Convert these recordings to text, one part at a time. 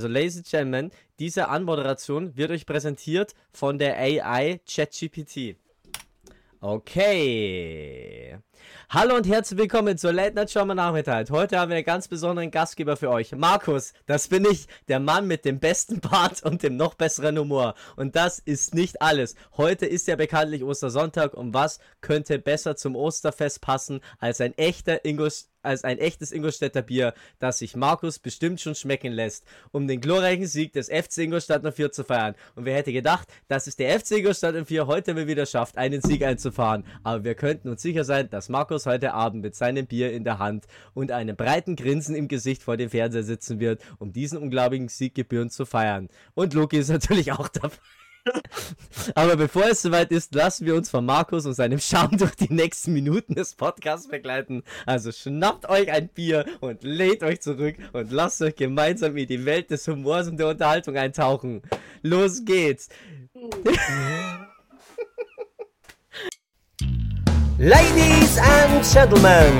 Also, Ladies and Gentlemen, diese Anmoderation wird euch präsentiert von der AI ChatGPT. Okay. Hallo und herzlich willkommen zur Late Night Show am Nachmittag. Heute haben wir einen ganz besonderen Gastgeber für euch. Markus, das bin ich, der Mann mit dem besten Bart und dem noch besseren Humor. Und das ist nicht alles. Heute ist ja bekanntlich Ostersonntag und was könnte besser zum Osterfest passen als ein echter Ingos als ein echtes Ingolstädter Bier, das sich Markus bestimmt schon schmecken lässt, um den glorreichen Sieg des FC Ingolstadt 04 zu feiern. Und wer hätte gedacht, dass es der FC Ingolstadt 04 heute mal wieder schafft, einen Sieg einzufahren. Aber wir könnten uns sicher sein, dass Markus heute Abend mit seinem Bier in der Hand und einem breiten Grinsen im Gesicht vor dem Fernseher sitzen wird, um diesen unglaublichen Sieg gebührend zu feiern. Und Loki ist natürlich auch dabei. Aber bevor es soweit ist, lassen wir uns von Markus und seinem Charme durch die nächsten Minuten des Podcasts begleiten. Also schnappt euch ein Bier und lehnt euch zurück und lasst euch gemeinsam in die Welt des Humors und der Unterhaltung eintauchen. Los geht's! Ladies and Gentlemen,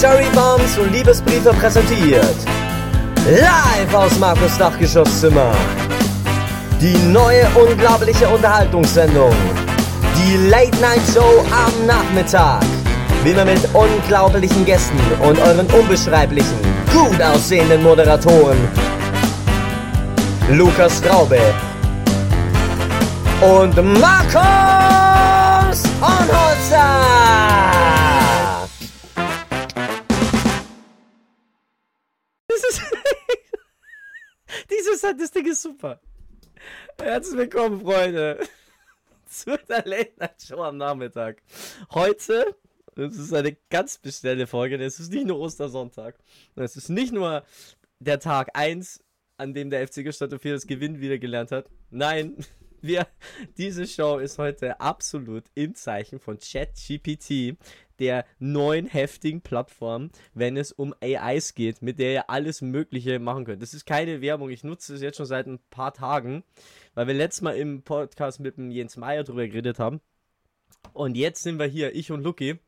Cherry Bombs und Liebesbriefe präsentiert. Live aus Markus Dachgeschosszimmer. Die neue unglaubliche Unterhaltungssendung. Die Late Night Show am Nachmittag. Wie man mit unglaublichen Gästen und euren unbeschreiblichen, gut aussehenden Moderatoren Lukas Straube und Markus Hornholzer. Das ist Dieses das Ding ist super. Herzlich willkommen, Freunde, zu der Late Night Show am Nachmittag. Heute, es ist eine ganz spezielle Folge, es ist nicht nur Ostersonntag. Es ist nicht nur der Tag 1, an dem der FC Gestadt 4 das Gewinn wieder gelernt hat. Nein, wir, diese Show ist heute absolut im Zeichen von ChatGPT, der neuen heftigen Plattform, wenn es um AIs geht, mit der ihr alles Mögliche machen könnt. Das ist keine Werbung, ich nutze es jetzt schon seit ein paar Tagen, weil wir letztes Mal im Podcast mit dem Jens Meyer drüber geredet haben. Und jetzt sind wir hier, ich und Lucky.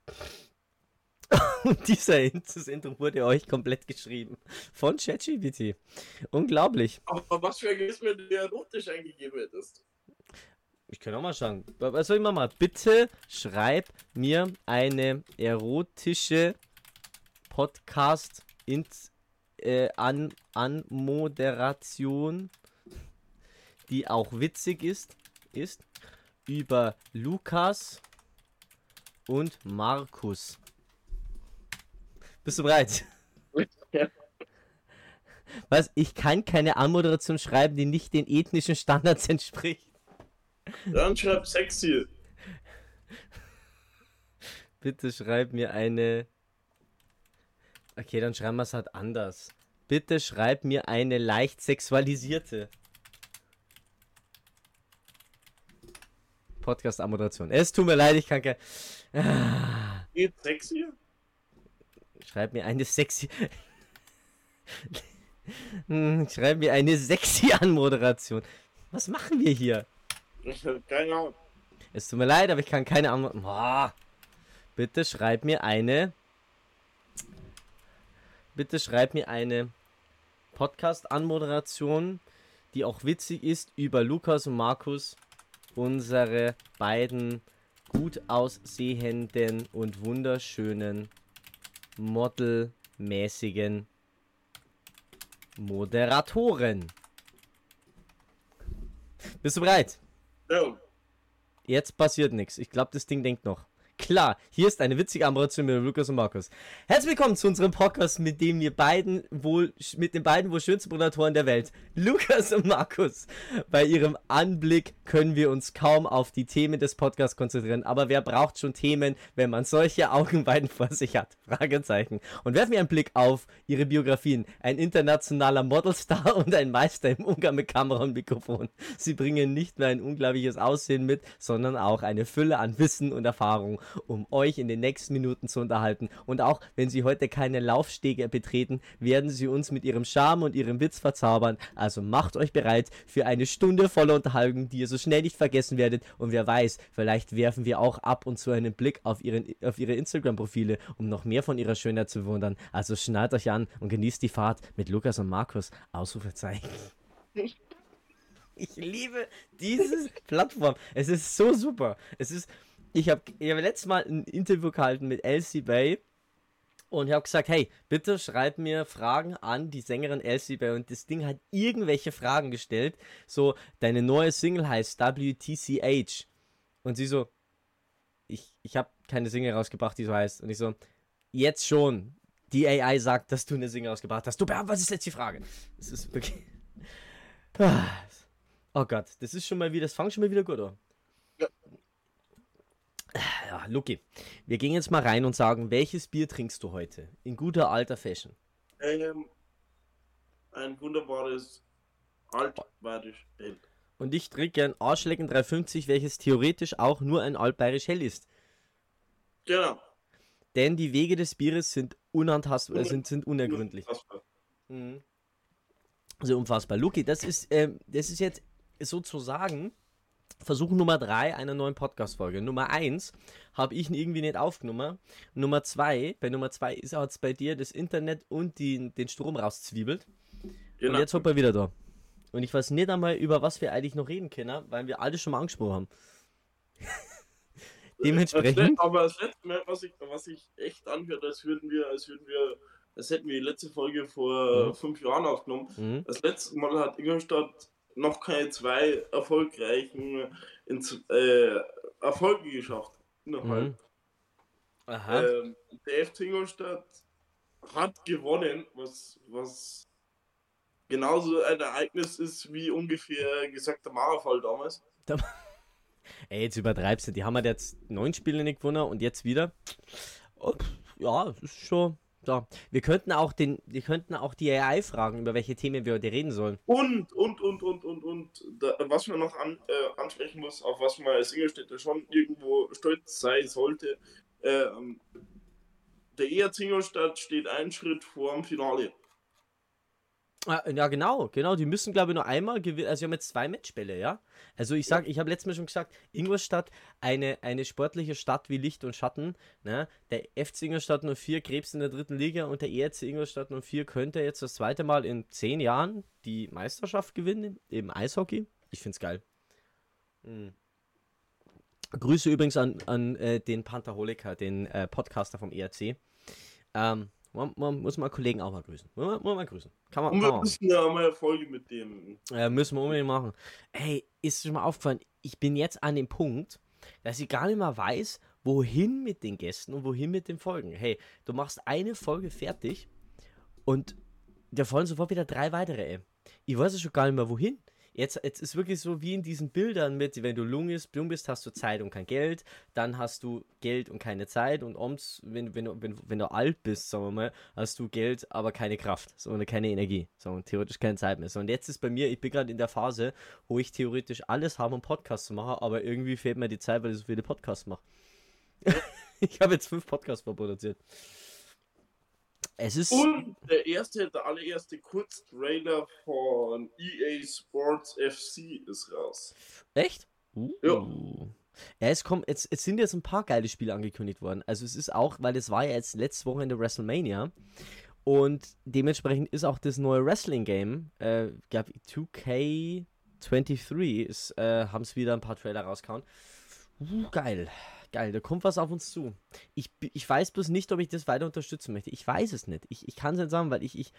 Und dieser das Intro wurde euch komplett geschrieben. Von ChatGPT. Unglaublich. Aber was für ein Geist mir der erotisch eingegeben hättest. Ich kann auch mal schauen. Was soll ich mal Bitte schreib mir eine erotische Podcast in, äh, an, an Moderation, die auch witzig ist, ist über Lukas und Markus. Bist du bereit? Ja. Was? Ich kann keine Anmoderation schreiben, die nicht den ethnischen Standards entspricht. Dann schreib sexy. Bitte schreib mir eine. Okay, dann schreiben wir es halt anders. Bitte schreib mir eine leicht sexualisierte. Podcast-Ammoderation. Es tut mir leid, ich kann kein. Geht sexy? Schreib mir eine sexy. Hm, schreib mir eine sexy Anmoderation. Was machen wir hier? Ahnung. Es tut mir leid, aber ich kann keine Antwort. Boah. Bitte schreib mir eine. Bitte schreib mir eine Podcast-Anmoderation, die auch witzig ist, über Lukas und Markus, unsere beiden gut aussehenden und wunderschönen modelmäßigen Moderatoren. Bist du bereit? Jetzt passiert nichts. Ich glaube, das Ding denkt noch. Klar, hier ist eine witzige Ammoderation mit Lukas und Markus. Herzlich willkommen zu unserem Podcast, mit dem wir beiden wohl, mit den beiden wohl schönsten Moderatoren der Welt, Lukas und Markus. Bei ihrem Anblick können wir uns kaum auf die Themen des Podcasts konzentrieren, aber wer braucht schon Themen, wenn man solche Augenweiden vor sich hat? Fragezeichen. Und werfen wir einen Blick auf ihre Biografien. Ein internationaler Modelstar und ein Meister im Umgang mit Kamera und Mikrofon. Sie bringen nicht nur ein unglaubliches Aussehen mit, sondern auch eine Fülle an Wissen und Erfahrung um euch in den nächsten Minuten zu unterhalten. Und auch wenn sie heute keine Laufstege betreten, werden sie uns mit ihrem Charme und ihrem Witz verzaubern. Also macht euch bereit für eine Stunde voller Unterhaltung, die ihr so schnell nicht vergessen werdet. Und wer weiß, vielleicht werfen wir auch ab und zu einen Blick auf, ihren, auf ihre Instagram-Profile, um noch mehr von ihrer Schönheit zu bewundern. Also schnallt euch an und genießt die Fahrt mit Lukas und Markus. Ausrufezeichen. Ich liebe diese Plattform. Es ist so super. Es ist. Ich habe ich hab letztes Mal ein Interview gehalten mit Elsie Bay und ich habe gesagt, hey, bitte schreib mir Fragen an die Sängerin Elsie Bay und das Ding hat irgendwelche Fragen gestellt. So, deine neue Single heißt WTCH. Und sie so, ich, ich habe keine Single rausgebracht, die so heißt. Und ich so, jetzt schon. Die AI sagt, dass du eine Single rausgebracht hast. Du beantwortest jetzt die Frage. Das ist wirklich. Oh Gott, das ist schon mal wieder, das fängt schon mal wieder gut an. Ja. Ja, Luki, wir gehen jetzt mal rein und sagen, welches Bier trinkst du heute? In guter alter Fashion. Ähm, ein wunderbares altbayerisch Hell. Und ich trinke ein Arschlecken 350, welches theoretisch auch nur ein altbayerisch hell ist. Genau. Denn die Wege des Bieres sind unantastbar, äh, sind, sind unergründlich. Unfassbar. Mhm. Also unfassbar. Luki, das ist, ähm, das ist jetzt sozusagen Versuch Nummer 3 einer neuen Podcast-Folge. Nummer 1 habe ich irgendwie nicht aufgenommen. Nummer 2, bei Nummer 2 ist auch jetzt bei dir das Internet und die, den Strom rauszwiebelt. Genau. Und jetzt hopp er wieder da. Und ich weiß nicht einmal, über was wir eigentlich noch reden können, weil wir alles schon mal angesprochen haben. Dementsprechend- aber das letzte Mal, was ich, was ich echt anhört, als würden wir, als würden wir, als hätten wir die letzte Folge vor Mhm. fünf Jahren aufgenommen. Mhm. Das letzte Mal hat Ingolstadt noch keine zwei erfolgreichen ins, äh, Erfolge geschafft. Innerhalb. Mhm. Aha. Ähm, der FC Ingolstadt hat gewonnen, was, was genauso ein Ereignis ist wie ungefähr gesagt der Mauerfall damals. Ey, jetzt übertreibst du. Die haben halt jetzt neun Spiele nicht gewonnen und jetzt wieder. Oh, ja, das ist schon. Da. Wir könnten auch den, wir könnten auch die AI fragen, über welche Themen wir heute reden sollen. Und, und, und, und, und, und, da, was man noch an, äh, ansprechen muss, auf was man als Ingolstädter schon irgendwo stolz sein sollte, ähm, der ERC Ingolstadt steht einen Schritt vor dem Finale. Ah, Ja, genau, genau. Die müssen, glaube ich, nur einmal gewinnen. Also, wir haben jetzt zwei Matchbälle, ja. Also, ich sag, ich habe letztes Mal schon gesagt, Ingolstadt, eine, eine sportliche Stadt wie Licht und Schatten. Ne? Der FC Ingolstadt 04 Krebs in der dritten Liga und der ERC Ingolstadt 04 könnte jetzt das zweite Mal in zehn Jahren die Meisterschaft gewinnen im Eishockey. Ich find's geil. Mhm. Grüße übrigens an, an äh, den Pantherholiker, den äh, Podcaster vom ERC. Ähm, man, man muss mal Kollegen auch mal grüßen. Muss man, muss man mal grüßen. Kann man, Und wir müssen ja mal eine Folge mit dem. Äh, müssen wir unbedingt machen. Ey, ist schon mal aufgefallen, ich bin jetzt an dem Punkt, dass ich gar nicht mehr weiß, wohin mit den Gästen und wohin mit den Folgen. Hey, du machst eine Folge fertig und da fallen sofort wieder drei weitere, ey. Ich weiß ja schon gar nicht mehr, wohin. Jetzt, jetzt ist wirklich so wie in diesen Bildern mit, wenn du jung bist, jung bist, hast du Zeit und kein Geld, dann hast du Geld und keine Zeit und ums, wenn, wenn, du, wenn, wenn du alt bist, sagen wir mal, hast du Geld, aber keine Kraft, so keine Energie, so und theoretisch keine Zeit mehr. So und jetzt ist bei mir, ich bin gerade in der Phase, wo ich theoretisch alles habe, um Podcasts zu machen, aber irgendwie fehlt mir die Zeit, weil ich so viele Podcasts mache. ich habe jetzt fünf Podcasts vorproduziert. Es ist. Und der erste, der allererste Kurztrailer von EA Sports FC ist raus. Echt? Uh. Ja. Ja, es, kommt, jetzt, es sind jetzt ein paar geile Spiele angekündigt worden. Also es ist auch, weil es war ja jetzt letztes Wochenende WrestleMania. Und dementsprechend ist auch das neue Wrestling-Game, äh, gab 2K23, ist, äh, haben es wieder ein paar Trailer rausgehauen. Uh, geil. Geil, da kommt was auf uns zu. Ich, ich weiß bloß nicht, ob ich das weiter unterstützen möchte. Ich weiß es nicht. Ich, ich kann es nicht sagen, weil ich, ich,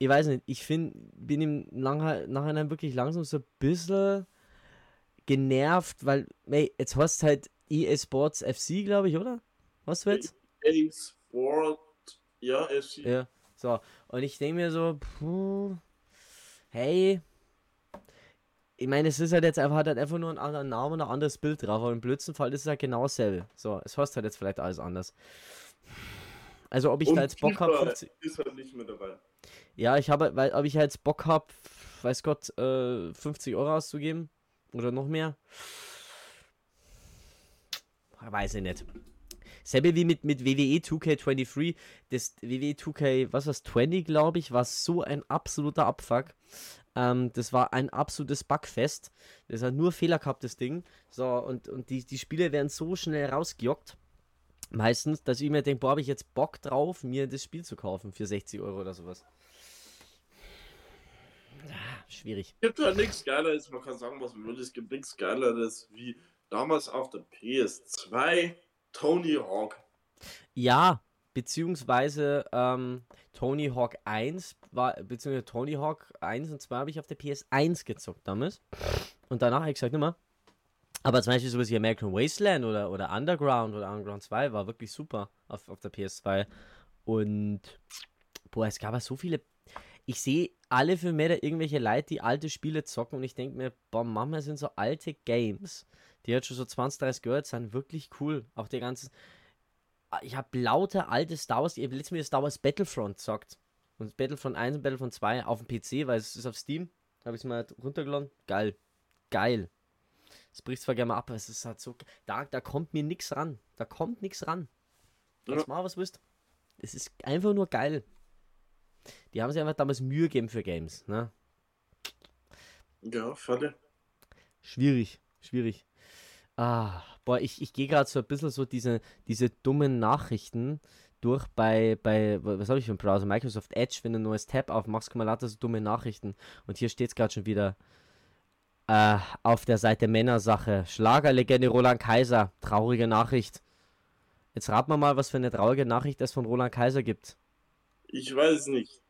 ich weiß nicht, ich find, bin im Nachher- Nachhinein wirklich langsam so ein bisschen genervt, weil, ey, jetzt hast halt EA Sports FC, glaube ich, oder? Was du jetzt? EA Sport, ja, FC. Ja, so. Und ich denke mir so, puh, hey, ich meine, es ist halt jetzt einfach, hat halt einfach nur einen anderen Namen und ein anderes Bild drauf, aber im blödsten Fall ist es halt genau dasselbe. So, es heißt halt jetzt vielleicht alles anders. Also, ob ich Und da jetzt Bock habe, ist halt nicht mehr dabei. ja, ich habe, weil, ob ich halt jetzt Bock habe, weiß Gott, äh, 50 Euro auszugeben oder noch mehr, weiß ich nicht. Selbe wie mit, mit WWE 2K23. Das WWE 2K, was war's, 20, glaube ich, war so ein absoluter Abfuck. Ähm, das war ein absolutes Bugfest. Das hat nur Fehler gehabt, das Ding. So, und, und die, die Spiele werden so schnell rausgejockt. Meistens, dass ich mir denke, boah, habe ich jetzt Bock drauf, mir das Spiel zu kaufen für 60 Euro oder sowas. Ah, schwierig. Es gibt halt nichts Geileres, man kann sagen, was man will, es gibt nichts Geileres wie damals auf der PS2 Tony Hawk. Ja, beziehungsweise ähm, Tony Hawk 1 war, beziehungsweise Tony Hawk 1 und 2 habe ich auf der PS1 gezockt damals. Und danach habe ich gesagt, immer. Aber zum Beispiel sowas wie American Wasteland oder, oder Underground oder Underground 2 war wirklich super auf, auf der PS2. Und boah, es gab ja so viele. Ich sehe alle für mehr irgendwelche Leute, die alte Spiele zocken und ich denke mir, boah, Mama, sind so alte Games, die jetzt schon so 20, 30 Jahre sind, wirklich cool. Auch die ganzen. Ich habe lauter alte Star Wars, ich habe letztes Mal Star Wars Battlefront gesagt. Und Battlefront 1 und Battlefront 2 auf dem PC, weil es ist auf Steam. Habe ich es mal runtergeladen. Geil. Geil. Es bricht zwar gerne mal ab, aber es ist halt so. Da, da kommt mir nichts ran. Da kommt nichts ran. Jetzt mal was wisst. Es ist einfach nur geil. Die haben sich einfach damals Mühe gegeben für Games, ne? Ja, voll. Schwierig, schwierig. Ah, boah, ich, ich gehe gerade so ein bisschen so diese, diese dummen Nachrichten durch bei, bei was habe ich für einen Browser? Microsoft Edge, wenn du ein neues Tab aufmachst, kann man lauter so dumme Nachrichten. Und hier steht es gerade schon wieder äh, auf der Seite Männersache. Schlagerlegende Roland Kaiser. Traurige Nachricht. Jetzt rat mal mal, was für eine traurige Nachricht es von Roland Kaiser gibt. Ich weiß nicht.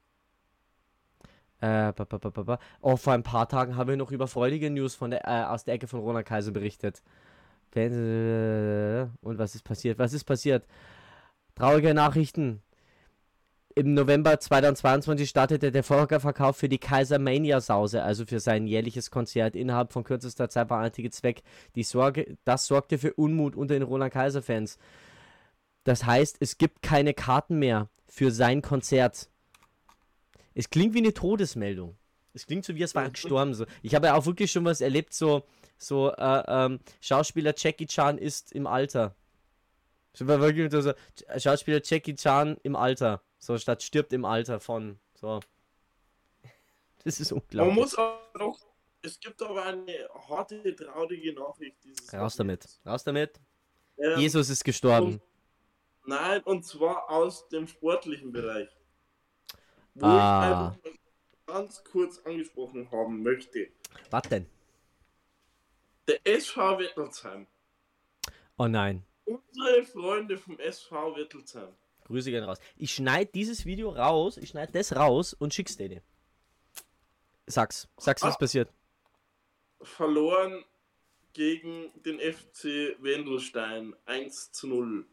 Äh, ba, ba, ba, ba, ba. Oh, vor ein paar Tagen haben wir noch über freudige News von der, äh, aus der Ecke von Roland Kaiser berichtet. Und was ist passiert? Was ist passiert? Traurige Nachrichten. Im November 2022 startete der Vorverkauf für die Kaiser Mania Sause, also für sein jährliches Konzert. Innerhalb von kürzester Zeit war ein weg. Die Sorge, das sorgte für Unmut unter den Roland Kaiser Fans. Das heißt, es gibt keine Karten mehr für sein Konzert. Es klingt wie eine Todesmeldung. Es klingt so, wie es war gestorben. So. Ich habe ja auch wirklich schon was erlebt, so, so äh, ähm, Schauspieler Jackie Chan ist im Alter. So war wirklich so, Schauspieler Jackie Chan im Alter. So statt stirbt im Alter von. So. Das ist unglaublich. Man muss auch noch. Es gibt aber eine harte, traurige Nachricht dieses Raus damit. Raus damit. Ähm, Jesus ist gestorben. und- Nein, und zwar aus dem sportlichen Bereich. Wo Ah. ich einfach ganz kurz angesprochen haben möchte. Was denn? Der SV Wettelsheim. Oh nein. Unsere Freunde vom SV Wettelsheim. Grüße gehen raus. Ich schneide dieses Video raus, ich schneide das raus und schick's dir. Sag's. Sag's, was Ah. passiert. Verloren gegen den FC Wendelstein 1 zu 0.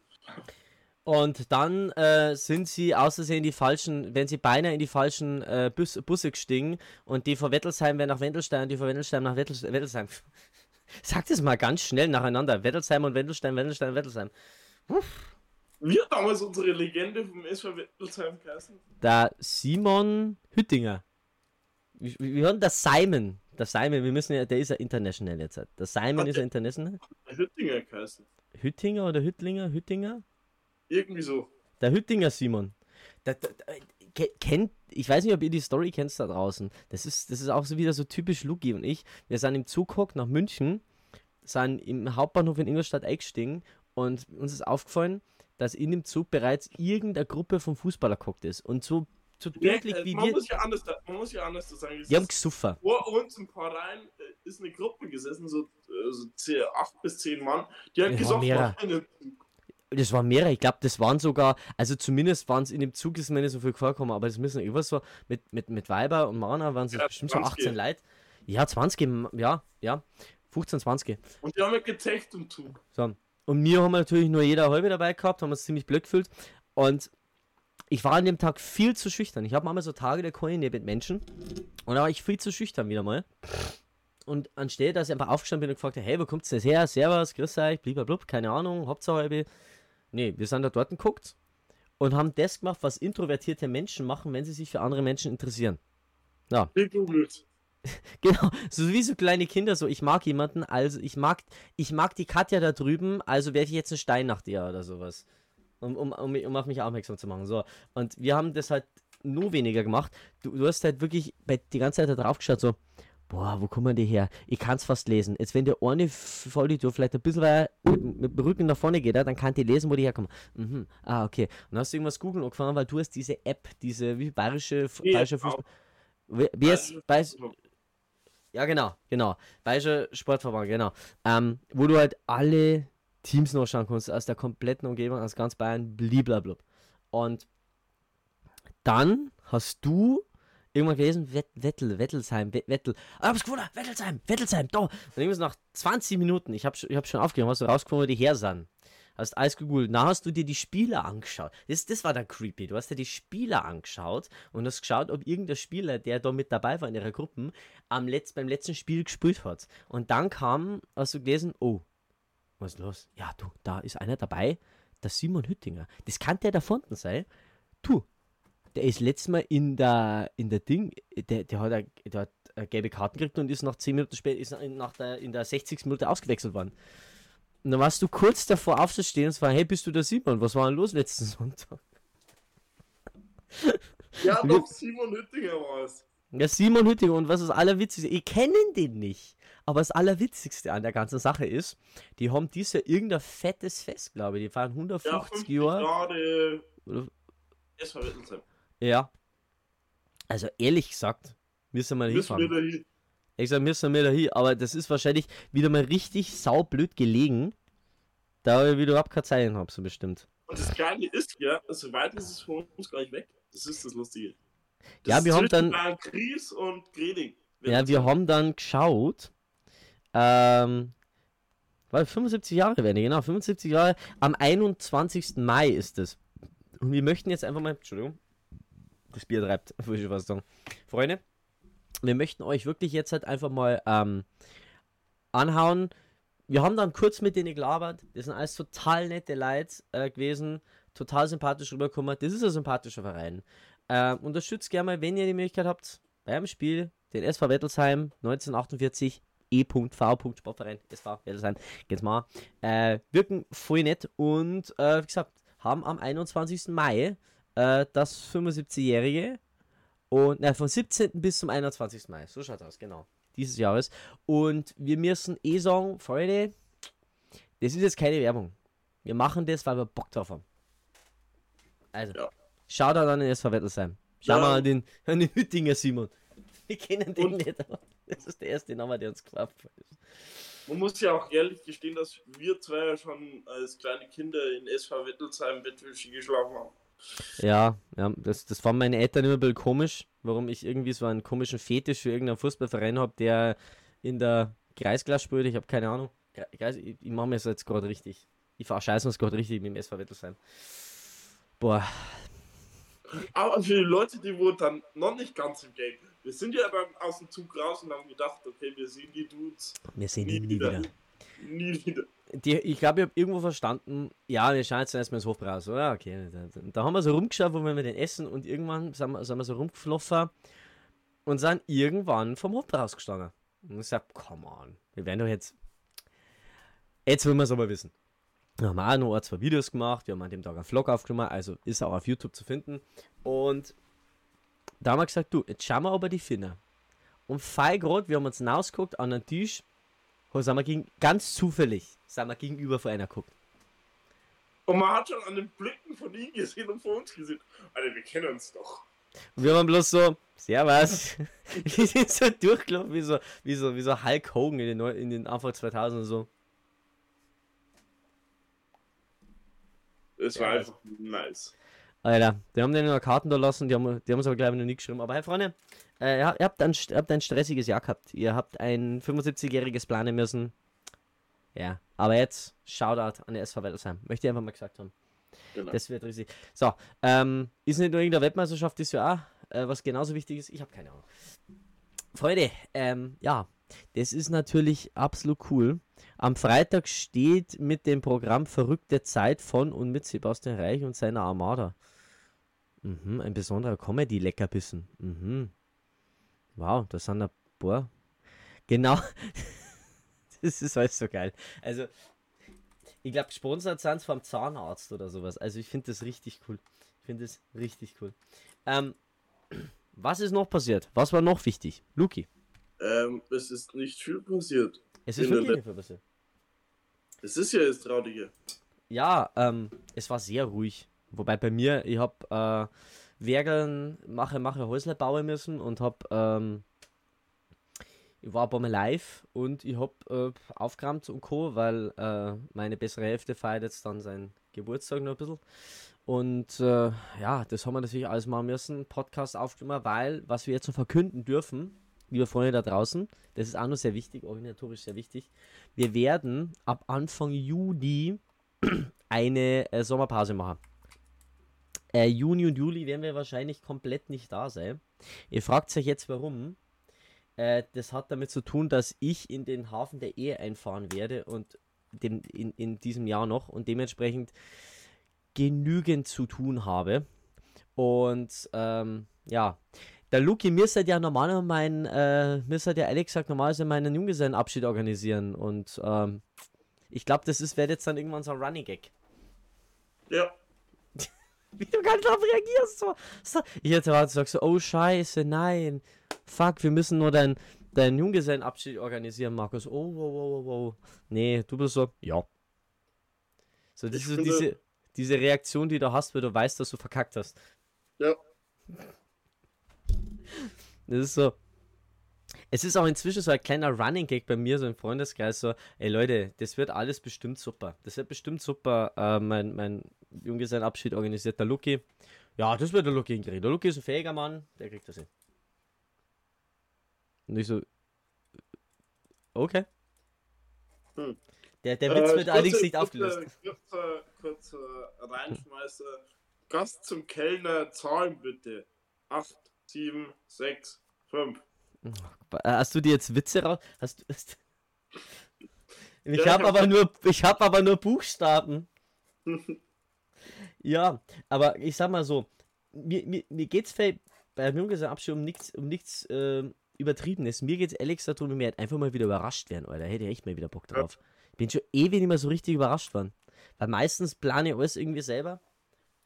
Und dann äh, sind sie außersehen die falschen, wenn sie beinahe in die falschen äh, Bus, Busse gestiegen und die von Wettelsheim werden nach Wendelstein und die von Wendelstein nach Wettels Wettelsheim. Sag das mal ganz schnell nacheinander. Wettelsheim und Wendelstein, Wendelstein, Wettelsheim. Wir damals unsere Legende vom SV Wettelsheim geheißen. Der Simon Hüttinger. Wie, wie hören der Simon? Der Simon, wir müssen ja, der ist ja international jetzt. Der Simon Hat ist ja international. Der Hüttinger geheißen. Hüttinger oder Hüttlinger? Hüttinger? Irgendwie so. Der Hüttinger Simon. Der, der, kennt, ich weiß nicht, ob ihr die Story kennt da draußen. Das ist, das ist auch so wieder so typisch Luki und ich. Wir sind im Zug gehockt nach München, sind im Hauptbahnhof in Ingolstadt eingestiegen und uns ist aufgefallen, dass in dem Zug bereits irgendeine Gruppe von Fußballer gehockt ist. Und so, so wirklich Ja, äh, wie man, wir. muss ja anders, da- man muss ja anders sagen. es Die haben ist- gesuffer. vor uns ein paar Reihen äh, ist eine Gruppe gesessen, so, äh, so zehn- acht bis zehn Mann. Die hat gesagt, Das waren mehrere, ich glaube, das waren sogar, also zumindest waren es in dem Zug, ist mir nicht so viel vorgekommen, aber das müssen irgendwas so, mit, mit, mit Weiber und Mana waren es Ja, bestimmt so 20. 18 Leute. Ja, 20, ja, ja, 15, 20. Und die haben ja gezecht im Zug. So. Und mir haben wir natürlich nur jeder halbe dabei gehabt, haben uns ziemlich blöd gefühlt. Und ich war an dem Tag viel zu schüchtern. Ich habe manchmal so Tage, da kann ich nicht mit Menschen. Und da war ich viel zu schüchtern wieder mal. Und anstelle, dass ich einfach aufgestanden bin und gefragt habe, hey, wo kommt denn das her? Servus, grüß euch, blablabla, keine Ahnung, Hauptsache halbe. Nee, wir sind da dort geguckt und haben das gemacht, was introvertierte Menschen machen, wenn sie sich für andere Menschen interessieren. Gegoogelt. Genau, so wie so kleine Kinder, so ich mag jemanden, also ich mag, ich mag die Katja da drüben, also werfe ich jetzt einen Stein nach dir oder sowas. Um, um, um, um auf mich aufmerksam zu machen. So. Und wir haben das halt nur weniger gemacht. Du, du hast halt wirklich die ganze Zeit da drauf geschaut, so, boah, wo kommen die her? Ich kann es fast lesen. Jetzt, wenn der eine Vollidiot vielleicht ein bisschen weiter mit, mit, dem Rücken nach vorne geht, dann kann die lesen, wo die herkommen. Mhm. Ah, okay. Und dann hast du irgendwas googeln angefangen, weil du hast diese App, diese wie bayerische, bayerische Fußball. Wie, wie ist, Bayerisch, ja, genau, genau. Bayerischer Sportverband, genau. Ähm, wo du halt alle Teams noch schauen kannst, aus der kompletten Umgebung, aus ganz Bayern, blablabla. Und dann hast du irgendwann gelesen, Wettel, Wettelsheim, Wettel, ah, hab's gewonnen, Wettelsheim, Wettelsheim, da. Und irgendwas nach 20 Minuten, ich hab, ich hab schon aufgehört, hast du rausgefunden, wo die her sind. Hast alles gegoogelt. Na, hast du dir die Spieler angeschaut. Das, das war dann creepy. Du hast dir die Spieler angeschaut und hast geschaut, ob irgendein Spieler, der da mit dabei war in ihrer Gruppe, am Letz-, beim letzten Spiel gespielt hat. Und dann kam, hast du gelesen, oh, was ist los? Ja, du, da ist einer dabei, der Simon Hüttinger. Das kann der da vorne sein. Du, der ist letztes Mal in der, in der Ding, der, der, hat, eine, der hat eine gelbe Karten gekriegt und ist nach 10 Minuten später, ist nach der, in der 60. Minute ausgewechselt worden. Und dann warst du kurz davor aufzustehen und zwar, hey, bist du der Simon? Was war denn los letzten Sonntag? Ja, doch, Simon Hüttinger war es. Ja, Simon Hüttinger und was das Allerwitzigste, ich kenne den nicht. Aber das Allerwitzigste an der ganzen Sache ist, die haben dieses Jahr irgendein fettes Fest, glaube ich. Die fahren 150 ja, Jahre. Ja. Also ehrlich gesagt, müssen wir müssen hinfahren. Wir ich sag, müssen wir da hin, aber das ist wahrscheinlich wieder mal richtig saublöd gelegen, da ich wieder überhaupt keine Zeilen habe, so bestimmt. Und das Geile ist ja, so weit ist es von uns gar nicht weg. Das ist das Lustige. Das ja, wir haben dann. Gries und Greding. Ja, wir haben dann geschaut. Ähm, weil 75 Jahre werden, genau, 75 Jahre. Am 21. Mai ist es. Und wir möchten jetzt einfach mal. Entschuldigung. Bier treibt, würde ich was sagen. Freunde, wir möchten euch wirklich jetzt halt einfach mal ähm, anhauen. Wir haben dann kurz mit denen gelabert. Das sind alles total nette Leute äh, gewesen. Total sympathisch rübergekommen. Das ist ein sympathischer Verein. Äh, unterstützt gerne mal, wenn ihr die Möglichkeit habt, beim Spiel den SV Wettelsheim 1948 e.v. Sportverein SV Wettelsheim. Geht's mal. Äh, wirken voll nett und äh, wie gesagt, haben am 21. Mai äh, das 75-jährige und na, von 17. bis zum 21. Mai. So schaut aus, genau. Dieses Jahres. Und wir müssen eh sagen, Freunde, das ist jetzt keine Werbung. Wir machen das, weil wir Bock drauf haben. Also, ja. schaut an den SV Wettelsheim. Schau ja. mal an den, an den Hüttinger Simon. Wir kennen den Und nicht, aber das ist der erste Name, der uns gefallen ist. Man muss ja auch ehrlich gestehen, dass wir zwei ja schon als kleine Kinder in SV Wettelsheim Bettwäsche geschlafen haben. Ja, ja das, das fanden meine Eltern immer ein bisschen komisch, warum ich irgendwie so einen komischen Fetisch für irgendeinen Fußballverein habe, der in der Kreisklasse spielt. Ich habe keine Ahnung. Ich, ich mache mir das jetzt gerade richtig. Ich verscheiße uns gerade richtig mit dem SV Wettelsheim. Boah. Aber für die Leute, die wohl dann noch nicht ganz im Game, wir sind ja dann aus dem Zug raus und haben gedacht, okay, wir sehen die Dudes. Wir sehen die nie wieder. wieder. Nie wieder die, ich glaube, ich habe irgendwo verstanden, ja, wir schauen jetzt erstmal ins Hofbräuhaus, oder? Okay. Da, da, haben wir so rumgeschaut, wo wir mit den essen und irgendwann sind wir, sind wir so rumgefloffen und sind irgendwann vom Hofbräuhaus gestanden. Und ich sag, come on, wir werden doch jetzt. Jetzt wollen wir es aber wissen. Wir haben auch noch ein, zwei Videos gemacht, wir haben an dem Tag einen Vlog aufgenommen, also ist auch auf YouTube zu finden. Und da haben wir gesagt, du, jetzt schauen wir aber die Finne. Und fein gerade, wir haben uns rausgeguckt an den Tisch, sind wir gegen, ganz zufällig sind wir gegenüber vor einer guckt. Und man hat schon an den Blicken von ihm gesehen und von uns gesehen. Alter, wir kennen uns doch. Und wir waren bloß so, Servus. wir sind so durchgelaufen wie so, wie so, wie so Hulk Hogan in den, in den Anfang 2000 und so. Es war ja, einfach nice. Alter, die haben denen noch Karten da lassen, die haben, die haben es aber gleich noch nie geschrieben. Aber hey Freunde, äh, ihr, habt ein, ihr habt ein stressiges Jahr gehabt. Ihr habt ein 75-jähriges planen müssen. Ja, aber jetzt Shoutout an die SV Wettelsheim. Möchte ich einfach mal gesagt haben. Genau. Das wird riesig. So, ähm, ist nicht nur irgendeine Weltmeisterschaft dieses Jahr, äh, was genauso wichtig ist? Ich habe keine Ahnung. Freunde, ähm, ja, das ist natürlich absolut cool. Am Freitag steht mit dem Programm Verrückte Zeit von und mit Sebastian Reich und seiner Armada. Mhm, ein besonderer Comedy-Leckerbissen. Mhm. Wow, das sind Boah. Genau. das ist alles so geil. Also, ich glaube, gesponsert sind es vom Zahnarzt oder sowas. Also, ich finde das richtig cool. Ich finde das richtig cool. Ähm, was ist noch passiert? Was war noch wichtig? Luki. Ähm, es ist nicht viel passiert. Es ist wirklich nicht viel passiert. Es ist ja das Traurige. Ja, ähm, es war sehr ruhig. Wobei bei mir, ich habe äh, Werkeln, mache, mache Häusle bauen müssen und habe, ähm, ich war ein paar Mal live und ich habe äh, aufgeräumt und Co., weil äh, meine bessere Hälfte feiert jetzt dann seinen Geburtstag noch ein bisschen. Und äh, ja, das haben wir natürlich alles machen müssen, Podcast aufgenommen, weil, was wir jetzt noch verkünden dürfen, liebe Freunde da draußen, das ist auch noch sehr wichtig, organisatorisch sehr wichtig, wir werden ab Anfang Juni eine äh, Sommerpause machen. Äh, Juni und Juli werden wir wahrscheinlich komplett nicht da sein. Ihr fragt euch jetzt warum. Äh, das hat damit zu tun, dass ich in den Hafen der Ehe einfahren werde und dem, in, in diesem Jahr noch und dementsprechend genügend zu tun habe. Und ähm, ja, der Luki müsste ja normal mein, äh, müsste ja ehrlich gesagt normalerweise meinen Junggesellenabschied organisieren und ähm, ich glaube, das ist, wird jetzt dann irgendwann so ein Running Gag. Ja. Wie du ganz darauf reagierst. So, so. Ich hätte gerade gesagt, so, oh Scheiße, nein. Fuck, wir müssen nur deinen dein Junggesellenabschied organisieren, Markus. Oh, wow, wow, wow, wow. Nee, du bist so, ja. So, das Ich ist so diese, diese Reaktion, die du hast, wenn du weißt, dass du verkackt hast. Ja. Das ist so. Es ist auch inzwischen so ein kleiner Running Gag bei mir, so im Freundeskreis, so, ey Leute, das wird alles bestimmt super. Das wird bestimmt super. Äh, mein, mein Junggesellenabschied organisiert der Lucky. Ja, das wird der Lucky hinkriegen. Der Lucky ist ein fähiger Mann, der kriegt das hin. Und ich so, okay. Hm. Der, der Witz wird allerdings kurze- nicht aufgelöst. Kurzer, kurzer Reinschmeißer. Gast zum Kellner, Zahlen bitte. 8, 7, 6, 5. Äh, Hast du dir jetzt Witze raus? Hast du. Hast... Ich Ja, habe aber nur, ich habe aber nur Buchstaben. ja, aber ich sag mal so, mir, mir, mir geht's bei, beim Junggesellenabschied um nichts, um nichts ähm, Übertriebenes. Mir geht's gesagt darum, mir halt einfach mal wieder überrascht werden, Alter. Hätte ich echt mal wieder Bock drauf. Ich bin schon ewig nicht mehr so richtig überrascht worden. Weil meistens plane ich alles irgendwie selber.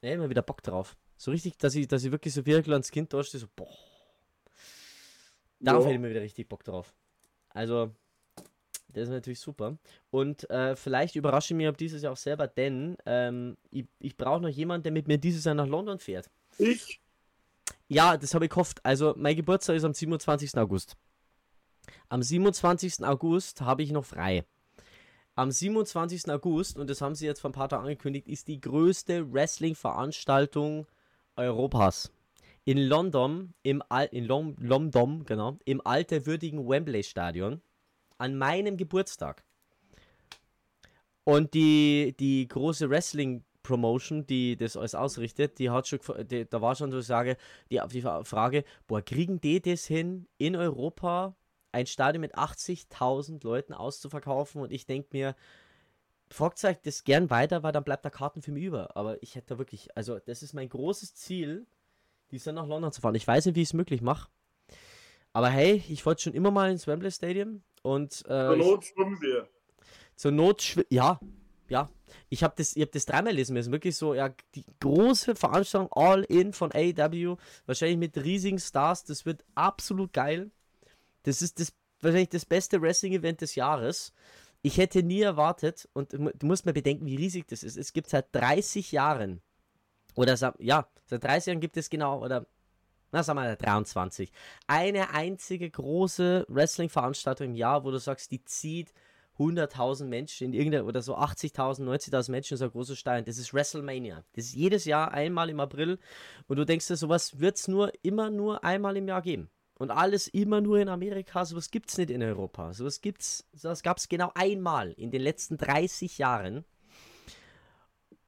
Ne, immer wieder Bock drauf. So richtig, dass ich, dass ich wirklich so ein kleines Kind da stehe, so, boah. Darauf Ja. hätte ich mir wieder richtig Bock drauf. Also, das ist natürlich super. Und äh, vielleicht überrasche ich mich ab dieses Jahr auch selber, denn ähm, ich, ich brauche noch jemanden, der mit mir dieses Jahr nach London fährt. Ich? Ja, das habe ich gehofft. Also, mein Geburtstag ist am 27. August. Am 27. August habe ich noch frei. Am 27. August, und das haben sie jetzt vor ein paar Tagen angekündigt, ist die größte Wrestling-Veranstaltung Europas. In London, im Al in Lom London, genau, im alterwürdigen Wembley-Stadion. An meinem Geburtstag. Und die, die große Wrestling-Promotion, die das alles ausrichtet, die hat schon, die, da war schon so, sage, die, die Frage, boah, kriegen die das hin, in Europa ein Stadion mit 80.000 Leuten auszuverkaufen? Und ich denke mir, fragt euch das gern weiter, weil dann bleibt der Karten für mich über. Aber ich hätte da wirklich, also das ist mein großes Ziel, dies Jahr nach London zu fahren. Ich weiß nicht, wie ich es möglich mache. Aber hey, ich wollte schon immer mal ins Wembley Stadium und Zur äh, ich, Not schwimmen wir. zur Not, schwi- ja, ja. Ich habe das, ich hab das dreimal lesen müssen. Wirklich so, ja, die große Veranstaltung All In von AEW, wahrscheinlich mit riesigen Stars. Das wird absolut geil. Das ist das wahrscheinlich das beste Wrestling-Event des Jahres. Ich hätte nie erwartet, und du mu- du musst mal bedenken, wie riesig das ist. Es gibt seit 30 Jahren, oder ja, seit 30 Jahren gibt es genau, oder na, sagen wir mal 23, eine einzige große Wrestling-Veranstaltung im Jahr, wo du sagst, die zieht 100.000 Menschen in irgendeiner, oder so 80.000, 90.000 Menschen in so ein großes Stein. Das ist WrestleMania. Das ist jedes Jahr einmal im April. Und du denkst dir, sowas wird es nur, immer nur einmal im Jahr geben. Und alles immer nur in Amerika, sowas gibt es nicht in Europa. Sowas gibt's, sowas gab es genau einmal in den letzten 30 Jahren.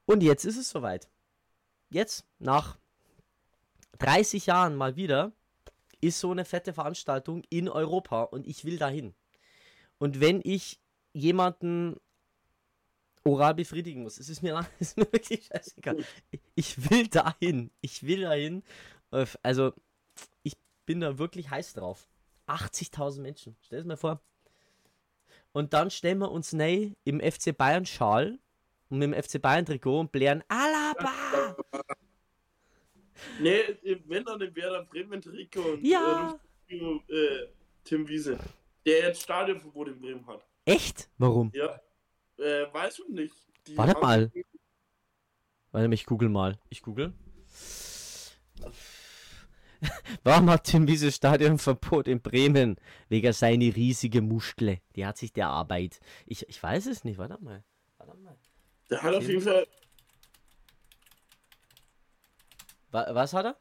Und jetzt ist es soweit. Jetzt, nach 30 Jahren mal wieder, ist so eine fette Veranstaltung in Europa und ich will dahin. Und wenn ich jemanden oral befriedigen muss, es ist mir, ist mir wirklich scheißegal. Ich will dahin. Ich will dahin. Äh, Also, ich bin da wirklich heiß drauf. 80.000 Menschen. Stell es mir vor. Und dann stellen wir uns neu im FC Bayern Schal und mit dem FC Bayern Trikot und blären Alaba! Nee, wenn dann im Werder Bremen Trikot und Ja. äh, Tim Wiese, der jetzt Stadionverbot in Bremen hat. Echt? Warum? Ja. Äh, weiß man nicht. Die Warte mal. Warte, ich google mal. Ich google. Warum hat Tim Wiese Stadionverbot in Bremen? Wegen seine riesige Muskle. Die hat sich der Arbeit. Ich, ich weiß es nicht. Warte mal. Warte mal. Der hat auf jeden Fall, Wa was hat er?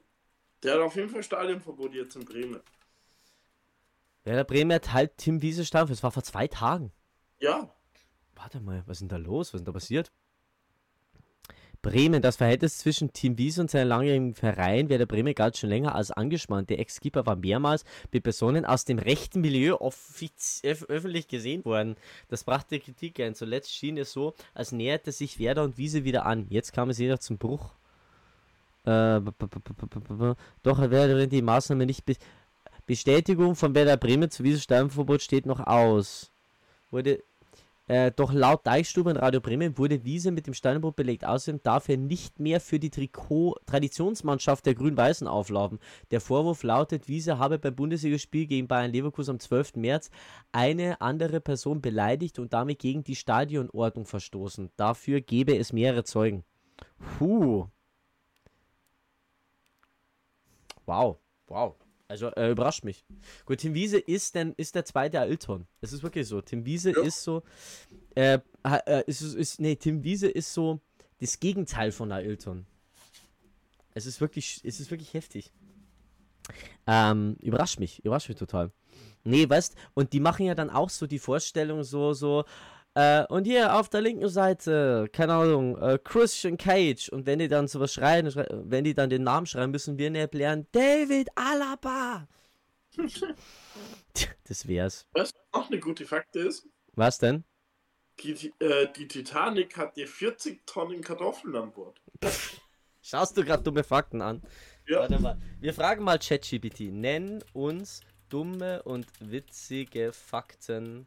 der hat auf jeden Fall Stadionverbot jetzt in Bremen. Werder Bremen hat halt Tim Wiese Stadion. Das war vor zwei Tagen. Ja. Warte mal, was ist denn da los? Was ist denn da passiert? Bremen, das Verhältnis zwischen Team Wies und seinem langjährigen Verein Werder Bremen galt schon länger als angespannt. Der Ex-Keeper war mehrmals mit Personen aus dem rechten Milieu öffentlich gesehen worden. Das brachte Kritik ein. Zuletzt schien es so, als näherte sich Werder und Wiese wieder an. Jetzt kam es jedoch zum Bruch. Äh, doch hat Werder die Maßnahme nicht be Bestätigung von Werder Bremen zu Wiese Stadionverbot steht noch aus. Wurde äh, doch laut Deichstube und Radio Bremen wurde Wiese mit dem Steinbruch belegt. Außerdem darf er nicht mehr für die Trikot-Traditionsmannschaft der Grün-Weißen auflaufen. Der Vorwurf lautet, Wiese habe beim Bundesligaspiel gegen Bayern Leverkusen am 12. März eine andere Person beleidigt und damit gegen die Stadionordnung verstoßen. Dafür gebe es mehrere Zeugen. Puh. Wow, wow. Also äh, überrascht mich. Gut, Tim Wiese ist, denn, ist der zweite Ailton. Es ist wirklich so. Tim Wiese Ja. ist so. Äh, äh, ist, ist, ist, nee, Tim Wiese ist so das Gegenteil von Ailton. Es ist wirklich, es ist wirklich heftig. Ähm, überrascht mich, überrascht mich total. Nee, weißt, und die machen ja dann auch so die Vorstellung so, so, äh, und hier auf der linken Seite, keine Ahnung, äh, Christian Cage. Und wenn die dann sowas schreien, schrei wenn die dann den Namen schreien, müssen wir nicht lernen, David Alaba. Das wär's. Was auch eine gute Fakte ist, Was denn? die, äh, die Titanic hatte 40 Tonnen Kartoffeln an Bord. Schaust du gerade dumme Fakten an? Ja. Warte mal. Wir fragen mal ChatGPT. Nenn uns dumme und witzige Fakten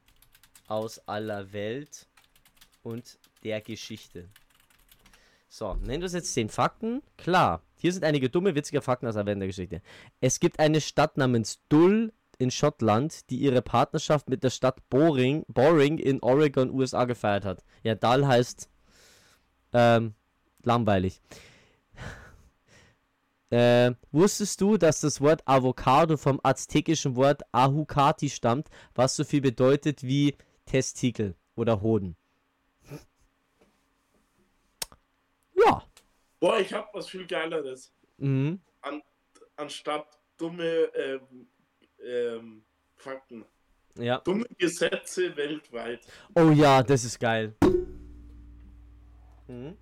aus aller Welt und der Geschichte. So, nenn uns jetzt zehn Fakten. Klar, hier sind einige dumme, witzige Fakten aus der Geschichte. Es gibt eine Stadt namens Dull in Schottland, die ihre Partnerschaft mit der Stadt Boring, Boring in Oregon, USA gefeiert hat. Ja, Dull heißt ähm, langweilig. Äh, wusstest du, dass das Wort Avocado vom aztekischen Wort Ahucati stammt, was so viel bedeutet wie Testikel oder Hoden? Ja. Boah, ich hab was viel Geileres. Mhm. Anstatt dumme ähm, ähm, Fakten. Ja. Dumme Gesetze weltweit. Oh ja, das ist geil. Mhm.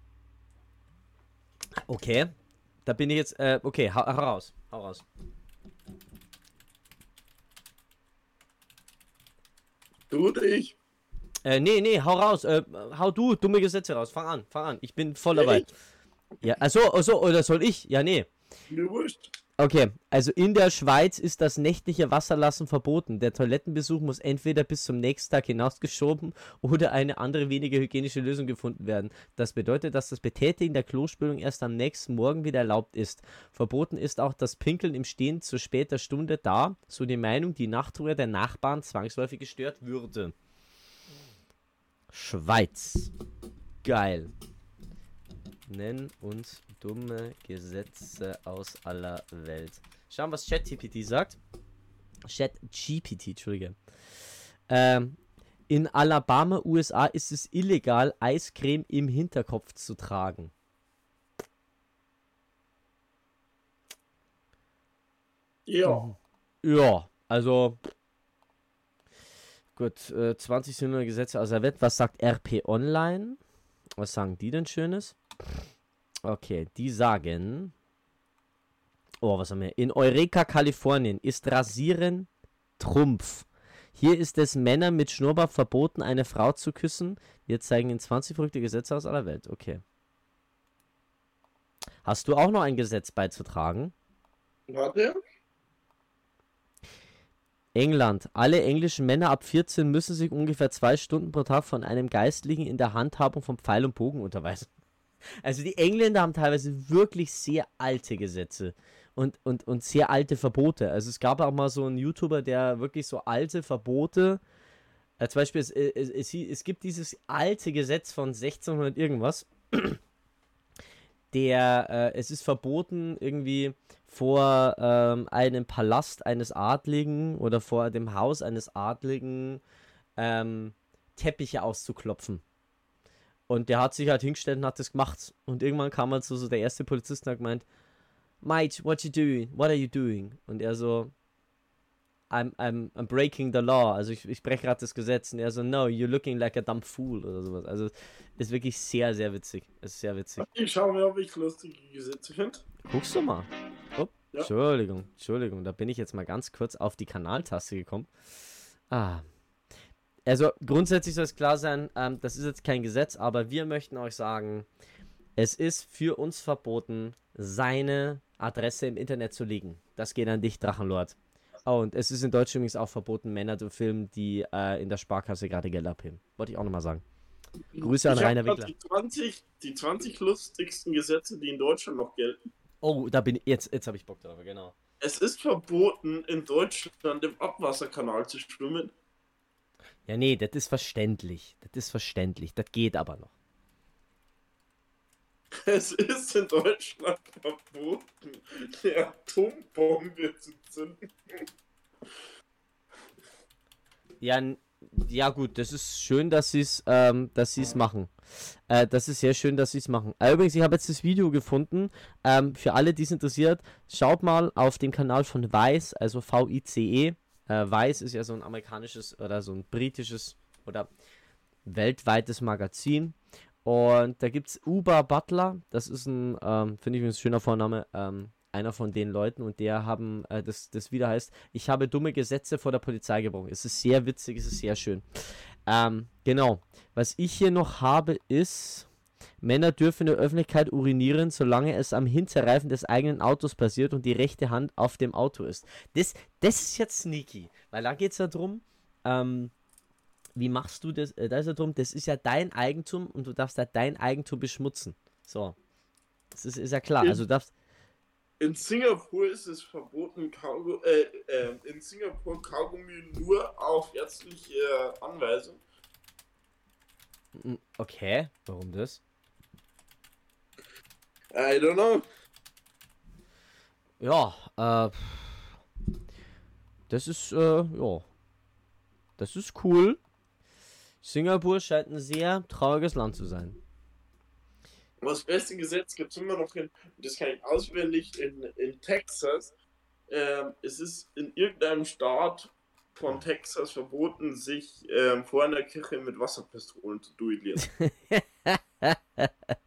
Okay. Da bin ich jetzt. Äh, okay, hau, hau raus. Hau raus. Du oder ich? Äh, nee, nee, hau raus. Äh, hau du dumme Gesetze raus. Fang an, fang an. Ich bin voll dabei. Ich? Ja, also, also, oder soll ich? Ja, nee. Mir wurscht. Okay, also in der Schweiz ist das nächtliche Wasserlassen verboten. Der Toilettenbesuch muss entweder bis zum nächsten Tag hinausgeschoben oder eine andere weniger hygienische Lösung gefunden werden. Das bedeutet, dass das Betätigen der Klospülung erst am nächsten Morgen wieder erlaubt ist. Verboten ist auch das Pinkeln im Stehen zu später Stunde, da, so die Meinung, die Nachtruhe der Nachbarn zwangsläufig gestört würde. Schweiz. Geil. Nenn uns dumme Gesetze aus aller Welt. Schauen, was ChatGPT sagt. ChatGPT, Entschuldige. Ähm, in Alabama, USA ist es illegal, Eiscreme im Hinterkopf zu tragen. Ja. Ja, also. Gut, äh, 20 sind nur Gesetze aus der Welt. Was sagt RP Online? Was sagen die denn Schönes? Okay, die sagen. Oh, was haben wir? In Eureka, Kalifornien ist Rasieren Trumpf. Hier ist es Männern mit Schnurrbart verboten, eine Frau zu küssen. Wir zeigen Ihnen 20 verrückte Gesetze aus aller Welt. Okay. Hast du auch noch ein Gesetz beizutragen? Warte. England. Alle englischen Männer ab 14 müssen sich ungefähr zwei Stunden pro Tag von einem Geistlichen in der Handhabung von Pfeil und Bogen unterweisen. Also die Engländer haben teilweise wirklich sehr alte Gesetze und, und, und sehr alte Verbote. Also es gab auch mal so einen YouTuber, der wirklich so alte Verbote, äh, zum Beispiel es, es, es, es gibt dieses alte Gesetz von 1600 irgendwas, der, äh, es ist verboten irgendwie vor ähm, einem Palast eines Adligen oder vor dem Haus eines Adligen ähm, Teppiche auszuklopfen. Und der hat sich halt hingestellt und hat das gemacht. Und irgendwann kam halt so, so der erste Polizist und hat gemeint, Mate, what you doing? What are you doing? Und er so, I'm, I'm, I'm breaking the law. Also ich, ich breche gerade das Gesetz. Und er so, no, you're looking like a dumb fool oder sowas. Also ist wirklich sehr, sehr witzig. Ist sehr witzig. Ich schaue mir, ob ich lustige Gesetze finde. Guckst du mal. Oh, ja. Entschuldigung, Entschuldigung. Da bin ich jetzt mal ganz kurz auf die Kanaltaste gekommen. Ah. Also grundsätzlich soll es klar sein, ähm, das ist jetzt kein Gesetz, aber wir möchten euch sagen, es ist für uns verboten, seine Adresse im Internet zu legen. Das geht an dich, Drachenlord. Oh, und es ist in Deutschland übrigens auch verboten, Männer zu filmen, die äh, in der Sparkasse gerade Geld abheben. Wollte ich auch nochmal sagen. Grüße an Rainer Wickler. Die 20, die 20 lustigsten Gesetze, die in Deutschland noch gelten. Oh, da bin ich. Jetzt, jetzt habe ich Bock drauf, genau. Es ist verboten, in Deutschland im Abwasserkanal zu schwimmen. Ja, nee, das ist verständlich. Das ist verständlich. Das geht aber noch. Es ist in Deutschland verboten, die Atombombe zu zünden. Ja, ja gut, das ist schön, dass sie es, ähm, dass sie es machen. Äh, das ist sehr schön, dass sie es machen. Äh, übrigens, ich habe jetzt das Video gefunden. Ähm, für alle, die es interessiert, schaut mal auf dem Kanal von Vice, also V-I-C-E. Äh, Vice ist ja so ein amerikanisches oder so ein britisches oder weltweites Magazin. Und da gibt es Uber Butler, das ist ein, ähm, finde ich ein schöner Vorname, ähm, einer von den Leuten und der haben, äh, das, das wieder heißt, ich habe dumme Gesetze vor der Polizei gebrochen. Es ist sehr witzig, es ist sehr schön. Ähm, genau. Was ich hier noch habe ist, Männer dürfen in der Öffentlichkeit urinieren, solange es am Hinterreifen des eigenen Autos passiert und die rechte Hand auf dem Auto ist. Das, das ist jetzt sneaky, weil da geht es ja darum, ähm, wie machst du das? Äh, da ist ja drum, das ist ja dein Eigentum und du darfst ja dein Eigentum beschmutzen. So. Das ist, ist ja klar. In, also darfst. In Singapur ist es verboten, Kaugummi, äh, äh, in Singapur Kaugummi nur auf ärztliche Anweisung. Hm, okay, warum das? I don't know. Ja, äh. Das ist, äh, ja. Das ist cool. Singapur scheint ein sehr trauriges Land zu sein. Das beste Gesetz gibt es immer noch in, das kann ich auswendig, in, in Texas. Ähm, es ist in irgendeinem Staat von Texas verboten, sich ähm, vor einer Kirche mit Wasserpistolen zu duellieren.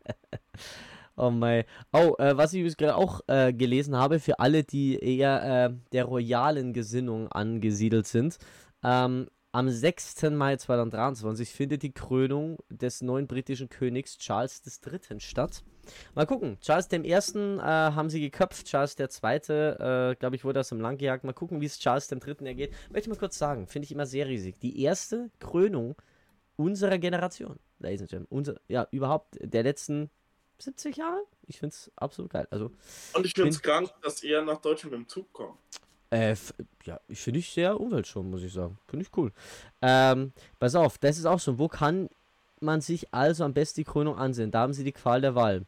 oh mein. Oh, äh, was ich gerade auch äh, gelesen habe, für alle, die eher äh, der royalen Gesinnung angesiedelt sind, ähm, am 6. Mai 2023 findet die Krönung des neuen britischen Königs Charles III. statt. Mal gucken. Charles I. Äh, haben sie geköpft. Charles II. Äh, glaube ich, wurde aus dem Land gejagt. Mal gucken, wie es Charles III. ergeht. Möchte ich mal kurz sagen. Finde ich immer sehr riesig. Die erste Krönung unserer Generation. Ladies and Gentlemen. Unser, ja, überhaupt der letzten 70 Jahre. Ich finde es absolut geil. Also, Und ich finde es krank, dass er nach Deutschland mit dem Zug kommt. Äh, ja, ich finde ich sehr umweltschonend, muss ich sagen. Finde ich cool. Ähm, pass auf, das ist auch so. Wo kann man sich also am besten die Krönung ansehen? Da haben sie die Qual der Wahl.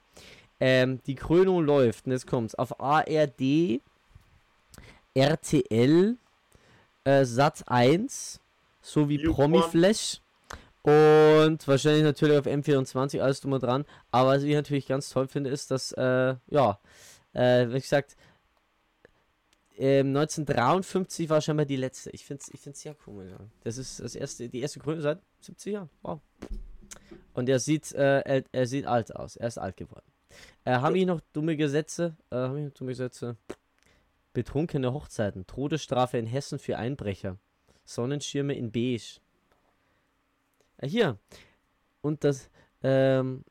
Ähm, die Krönung läuft, und jetzt kommt's, auf ARD, RTL, äh, Sat 1, sowie Promiflash und wahrscheinlich natürlich auf M24, alles drum und dran. Aber was ich natürlich ganz toll finde, ist, dass, äh, ja, äh, wie gesagt, ähm, 1953 war scheinbar die letzte. Ich finde es ich find's sehr cool. Ja. Das ist das erste, die erste Krönung seit 70 Jahren. Wow. Und er sieht, äh, er, er, sieht alt aus. Er ist alt geworden. Äh, haben wir noch dumme Gesetze? Äh, haben wir dumme Gesetze? Betrunkene Hochzeiten. Todesstrafe in Hessen für Einbrecher. Sonnenschirme in Beige. Äh, hier. Und das, ähm,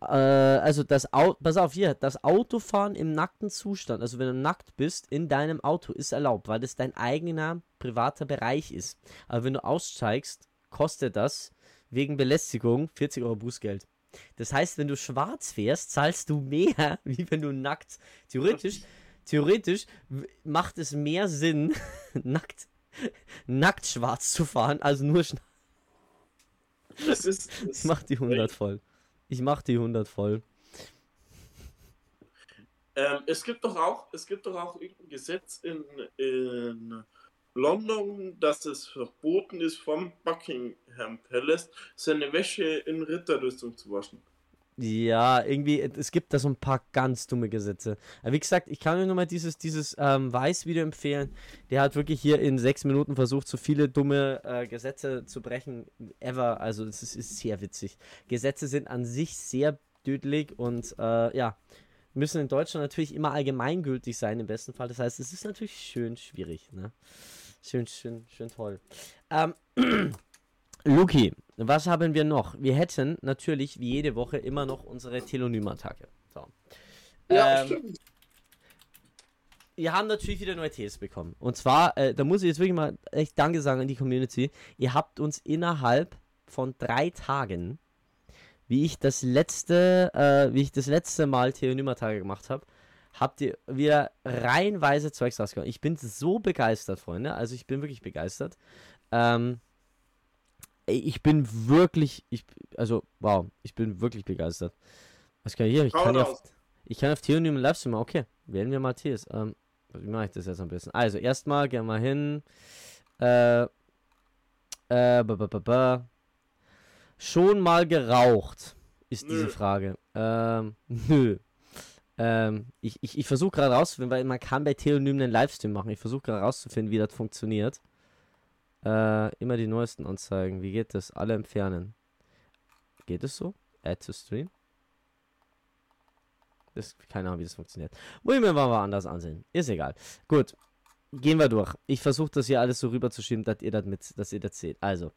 äh, also das Auto, pass auf hier, das Autofahren im nackten Zustand, also wenn du nackt bist, in deinem Auto ist erlaubt, weil das dein eigener privater Bereich ist. Aber wenn du aussteigst, kostet das wegen Belästigung 40 Euro Bußgeld. Das heißt, wenn du schwarz fährst, zahlst du mehr, wie wenn du nackt. Theoretisch, theoretisch macht es mehr Sinn, nackt, nackt schwarz zu fahren, als nur schwarz. Das ist. Das ich mach die 100 voll. Ich mach die 100 voll. Ähm, es gibt doch auch, es gibt doch auch irgendein Gesetz in, in London, dass es verboten ist, vom Buckingham Palace seine Wäsche in Ritterrüstung zu waschen. Ja, irgendwie, es gibt da so ein paar ganz dumme Gesetze. Wie gesagt, ich kann euch nochmal dieses, dieses ähm, Weiß-Video empfehlen. Der hat wirklich hier in sechs Minuten versucht, so viele dumme äh, Gesetze zu brechen, ever. Also, es ist, ist, sehr witzig. Gesetze sind an sich sehr dödelig und äh, ja, müssen in Deutschland natürlich immer allgemeingültig sein, im besten Fall. Das heißt, es ist natürlich schön schwierig, ne? Schön, schön, schön toll. Ähm, Luki, was haben wir noch? Wir hätten natürlich wie jede Woche immer noch unsere Telonym-Attacke. So. Ja, ähm, stimmt. Wir haben natürlich wieder neue Tees bekommen. Und zwar, äh, da muss ich jetzt wirklich mal echt Danke sagen an die Community. Ihr habt uns innerhalb von drei Tagen, wie ich das letzte, äh, wie ich das letzte Mal Telonym-Attacke gemacht habe, habt ihr wieder reihenweise Zeugs rausgehauen. Ich bin so begeistert, Freunde. Also ich bin wirklich begeistert. Ähm, ich bin wirklich, ich, also, wow, ich bin wirklich begeistert. Was kann ich hier? Ich kann, auf, ich kann auf Theonym Livestream, okay, wählen wir mal Tees. Ähm, wie mache ich das jetzt am besten? Also, erstmal gehen wir hin. Äh, äh, ba, ba, ba, ba. Schon mal geraucht, ist nö. diese Frage. Ähm, nö. Ähm, ich ich, ich versuche gerade rauszufinden, weil man kann bei Theonym einen Livestream machen. Ich versuche gerade rauszufinden, wie das funktioniert. Äh, immer die neuesten anzeigen. Wie geht das? Alle entfernen. Geht es so? Add to Stream? Das, keine Ahnung, wie das funktioniert. Muss ich mir mal anders ansehen. Ist egal. Gut. Gehen wir durch. Ich versuche das hier alles so rüberzuschieben, dass ihr das mit, dass ihr das seht. Also,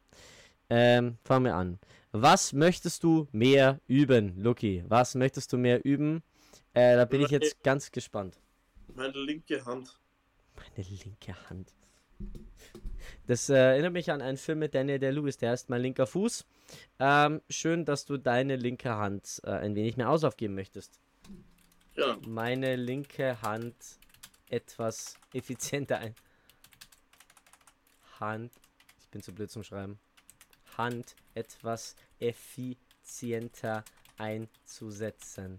ähm, fangen wir an. Was möchtest du mehr üben, Lucky? Was möchtest du mehr üben? Äh, da bin ich jetzt ganz gespannt. Meine linke Hand. Meine linke Hand. Das äh, erinnert mich an einen Film mit Daniel der Lewis, der heißt Mein linker Fuß. Ähm, schön, dass du deine linke Hand äh, ein wenig mehr ausaufgeben möchtest. Ja. Meine linke Hand etwas effizienter ein. Hand. Ich bin zu blöd zum Schreiben. Hand etwas effizienter einzusetzen.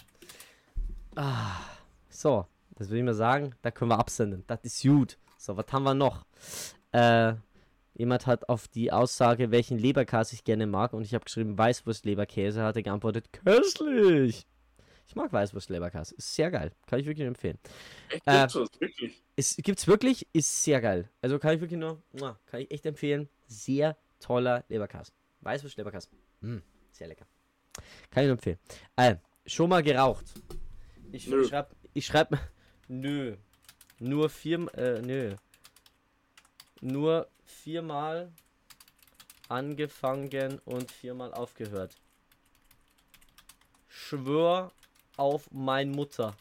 Ah, so, das würde ich mal sagen, da können wir absenden. Das ist gut. So, was haben wir noch? Äh, jemand hat auf die Aussage, welchen Leberkäse ich gerne mag, und ich habe geschrieben Weißwurst-Leberkäse, hat er geantwortet, köstlich. Ich mag Weißwurst-Leberkäse. Ist sehr geil. Kann ich wirklich empfehlen. Echt, äh, gibt's wirklich? Ist, gibt's wirklich? Ist sehr geil. Also kann ich wirklich nur, kann ich echt empfehlen. Sehr toller Leberkäse. Weißwurst-Leberkäse. Mm, sehr lecker. Kann ich nur empfehlen. Äh, schon mal geraucht. Ich, schreibe, ich schreib, nö. Nur vier, äh, nö nur viermal angefangen und viermal aufgehört. Schwör auf mein Mutter.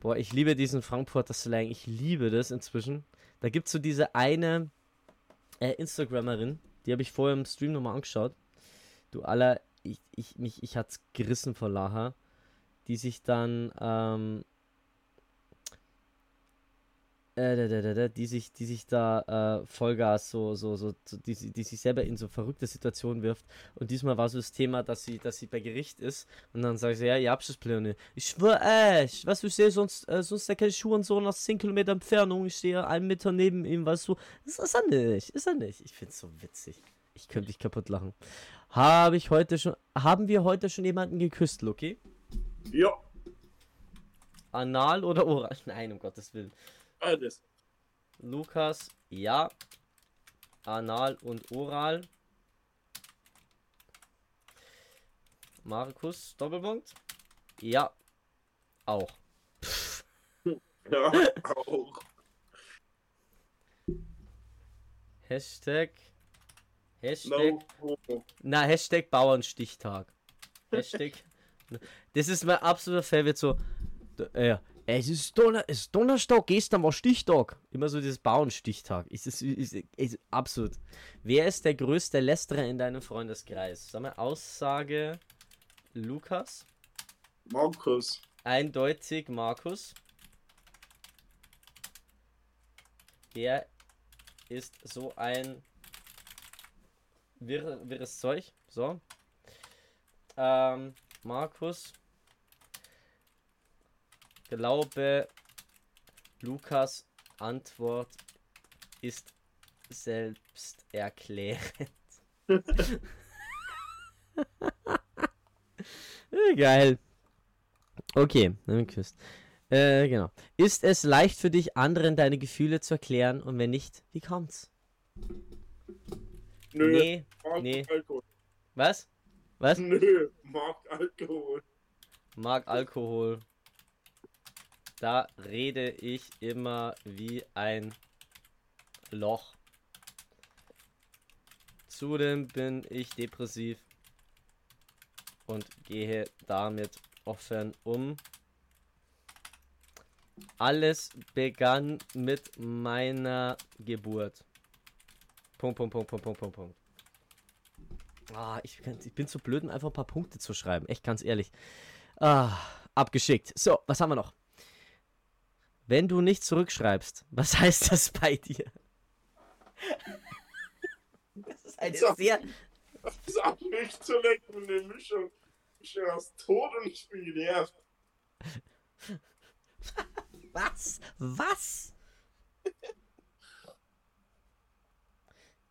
Boah, ich liebe diesen Frankfurter Slang. Ich liebe das inzwischen. Da gibt es so diese eine äh, Instagrammerin, die habe ich vorher im Stream nochmal angeschaut. Du aller, ich, ich, mich, ich hat's gerissen vor Lacher. Die sich dann ähm, äh, die sich, die sich da äh, Vollgas so, so, so, die, die sich selber in so verrückte Situationen wirft. Und diesmal war so das Thema, dass sie, dass sie bei Gericht ist und dann sagt sie, ja, ihr habt das Pläne. Ich schwör echt, was du sehe, sonst, äh, sonst Schuh und so nach 10 Kilometer Entfernung, ich stehe einen Meter neben ihm, weißt du. Das ist er nicht, ist er nicht. Ich find's so witzig. Ich könnte dich kaputt lachen. Habe ich heute schon, haben wir heute schon jemanden geküsst, Loki? Ja. Anal oder oral? Nein, um Gottes Willen. Alles. Lukas, ja. Anal und Oral. Markus, Doppelpunkt. Ja. Auch. Ja, auch. Hashtag. Hashtag. No. Na, Hashtag Bauernstichtag. Hashtag. Das ist mein absoluter Favorite so. Äh, es ist, Donner, es ist Donnerstag, gestern war Stichtag. Immer so dieses Bauernstichtag. Ist, ist, ist, ist absolut. Wer ist der größte Lästerer in deinem Freundeskreis? Sag mal, Aussage Lukas. Markus. Eindeutig Markus. Der ist so ein wirr, wirres Zeug. So. Ähm, Markus. Glaube, Lukas Antwort ist selbst erklärend. Geil. Okay, dann geküsst. Äh, genau. Ist es leicht für dich, anderen deine Gefühle zu erklären? Und wenn nicht, wie kommt's? Nö. Nee, mag nee. Alkohol. Was? Was? Nö, mag Alkohol. Mag Alkohol. Da rede ich immer wie ein Loch. Zudem bin ich depressiv und gehe damit offen um. Alles begann mit meiner Geburt. Punkt, Punkt, Punkt, Punkt, Punkt, Punkt, Punkt. Ah, ich, ich bin zu blöd, um einfach ein paar Punkte zu schreiben. Echt ganz ehrlich. Ah, abgeschickt. So, was haben wir noch? Wenn du nicht zurückschreibst, was heißt das bei dir? Das ist eine So. sehr. Sag nicht zu lecken und eine Mischung. Ich bin aus Tod und ich bin genervt. Was? Was?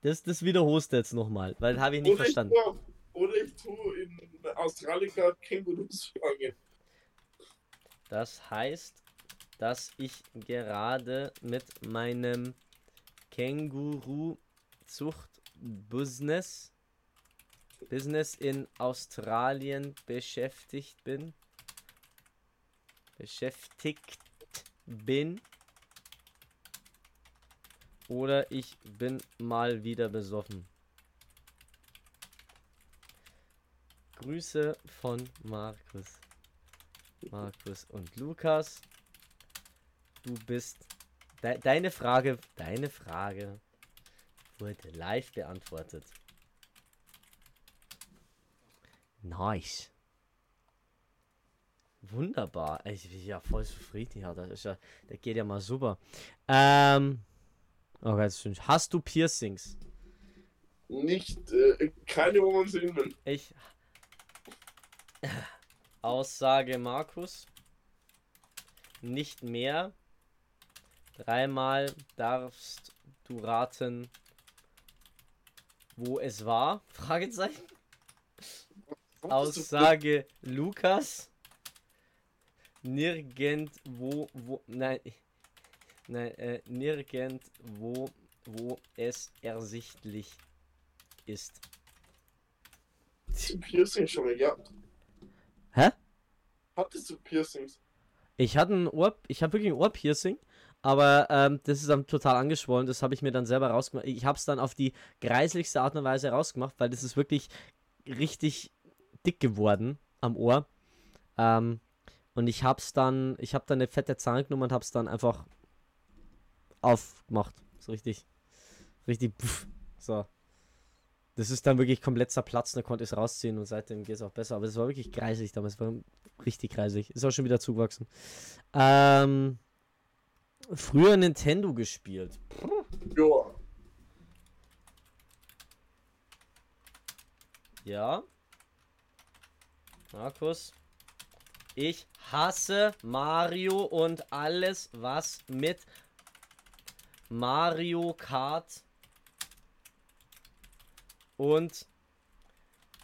Das, das wiederholst du jetzt nochmal, weil habe ich nicht Oder ich, verstanden. tue, oder ich tue in Australika Kängurus fangen. Das heißt, dass ich gerade mit meinem Känguru-Zucht-Business Business in Australien beschäftigt bin. Beschäftigt bin. Oder ich bin mal wieder besoffen. Grüße von Markus. Markus und Lukas. Du bist. De deine Frage. Deine Frage wurde live beantwortet. Nice. Wunderbar. Ich bin ja voll zufrieden. Ja, das, ist ja, das geht ja mal super. Ähm. Oh ist schön. Hast du Piercings? Nicht, äh, keine, wo man sehen will. Ich. Aussage Markus. Nicht mehr. Dreimal darfst du raten, wo es war? Fragezeichen. Aussage Lukas. Nirgendwo, wo, nein, nein, äh, nirgendwo, wo es ersichtlich ist. Du Piercings schon mal gehabt? Hä? Hattest du Piercings? Ich hatte ein Ohr, ich habe wirklich ein Ohrpiercing, aber ähm, das ist dann total angeschwollen. Das habe ich mir dann selber rausgemacht. Ich habe es dann auf die greiseligste Art und Weise rausgemacht, weil das ist wirklich richtig dick geworden am Ohr. Ähm, und ich habe es dann, ich habe dann eine fette Zange genommen und habe es dann einfach aufgemacht. So richtig, richtig, pff, so. Das ist dann wirklich komplett zerplatzt, da konnte ich es rausziehen und seitdem geht es auch besser. Aber es war wirklich kreisig damals, war richtig kreisig. Ist auch schon wieder zugewachsen. Ähm, früher Nintendo gespielt. Ja. Ja. Markus. Ich hasse Mario und alles, was mit Mario Kart und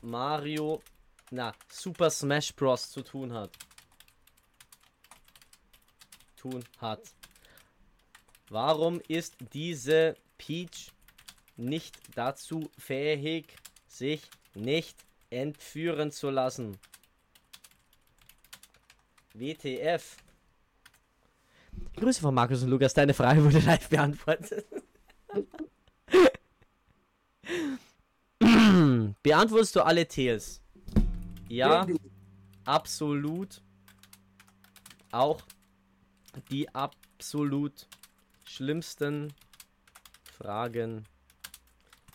Mario, na, Super Smash Bros. zu tun hat. Tun hat. Warum ist diese Peach nicht dazu fähig, sich nicht entführen zu lassen? WTF. Grüße von Markus und Lukas, deine Frage wurde live beantwortet. Beantwortest du alle Tails? Ja, absolut. Auch die absolut schlimmsten Fragen.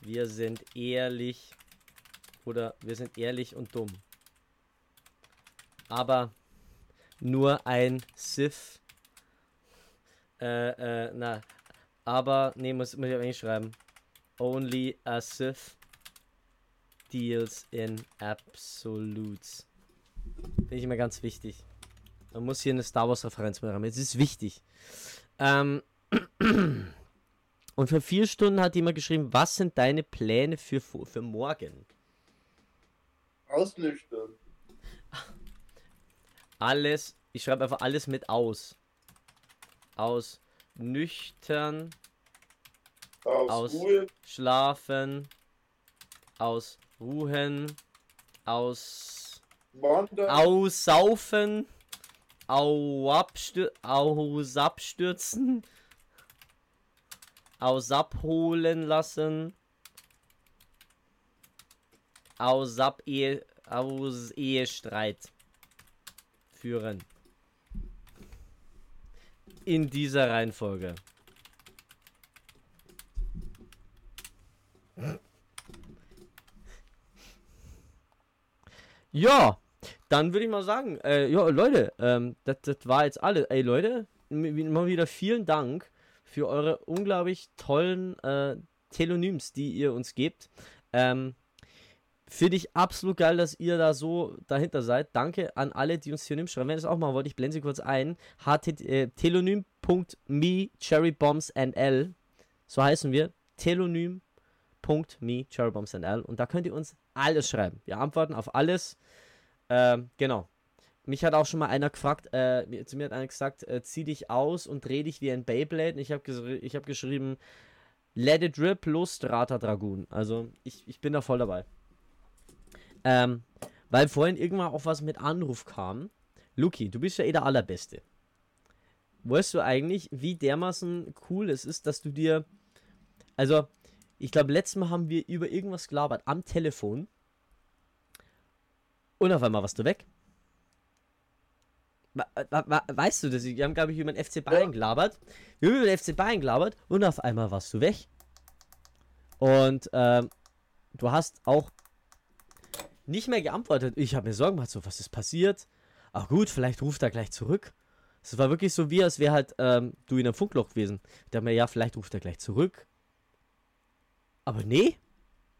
Wir sind ehrlich oder wir sind ehrlich und dumm. Aber nur ein Sith. Äh, äh, na. Aber, nee, muss, muss ich aber nicht schreiben. Only a Sith deals in absolutes. Finde ich immer ganz wichtig. Man muss hier eine Star Wars Referenz mit haben. Es ist wichtig. Ähm. Und für vier Stunden hat jemand geschrieben, was sind deine Pläne für, für morgen? Ausnüchtern. Alles, ich schreibe einfach alles mit aus. Aus nüchtern, Aus, aus Ruhe. schlafen, aus ruhen, aus Wandern. aussaufen, au abstür aus abstürzen, aus abholen lassen, aus ab Ehe, aus Ehestreit führen. In dieser Reihenfolge. Ja, dann würde ich mal sagen, äh, ja, Leute, ähm, das, war jetzt alles. Ey, Leute, mal wieder vielen Dank für eure unglaublich tollen äh, Telonyms, die ihr uns gebt. Ähm, Finde ich absolut geil, dass ihr da so dahinter seid. Danke an alle, die uns Telonyms schreiben. Wenn ihr das auch machen wollt, ich blende sie kurz ein. ht äh, telonym.me cherrybombsnl So heißen wir. Telonym.me cherrybombsnl Und da könnt ihr uns alles schreiben. Wir antworten auf alles. Ähm, genau. Mich hat auch schon mal einer gefragt, äh, zu mir hat einer gesagt, äh, zieh dich aus und dreh dich wie ein Beyblade. Und ich habe ich hab geschrieben, let it rip, los Strata Dragoon. Also ich, ich bin da voll dabei. Ähm, weil vorhin irgendwann auch was mit Anruf kam. Luki, du bist ja eh der Allerbeste. Weißt du eigentlich, wie dermaßen cool es ist, dass du dir. Also, ich glaube, letztes Mal haben wir über irgendwas gelabert am Telefon. Und auf einmal warst du weg. Weißt du das? Wir haben, glaube ich, über den FC Bayern Ja. gelabert. Wir haben über den FC Bayern gelabert und auf einmal warst du weg. Und ähm, du hast auch nicht mehr geantwortet. Ich habe mir Sorgen gemacht, so, was ist passiert? Ach gut, vielleicht ruft er gleich zurück. Es war wirklich so, wie als wäre halt ähm, du in einem Funkloch gewesen. Ich dachte mir, ja, vielleicht ruft er gleich zurück. Aber nee,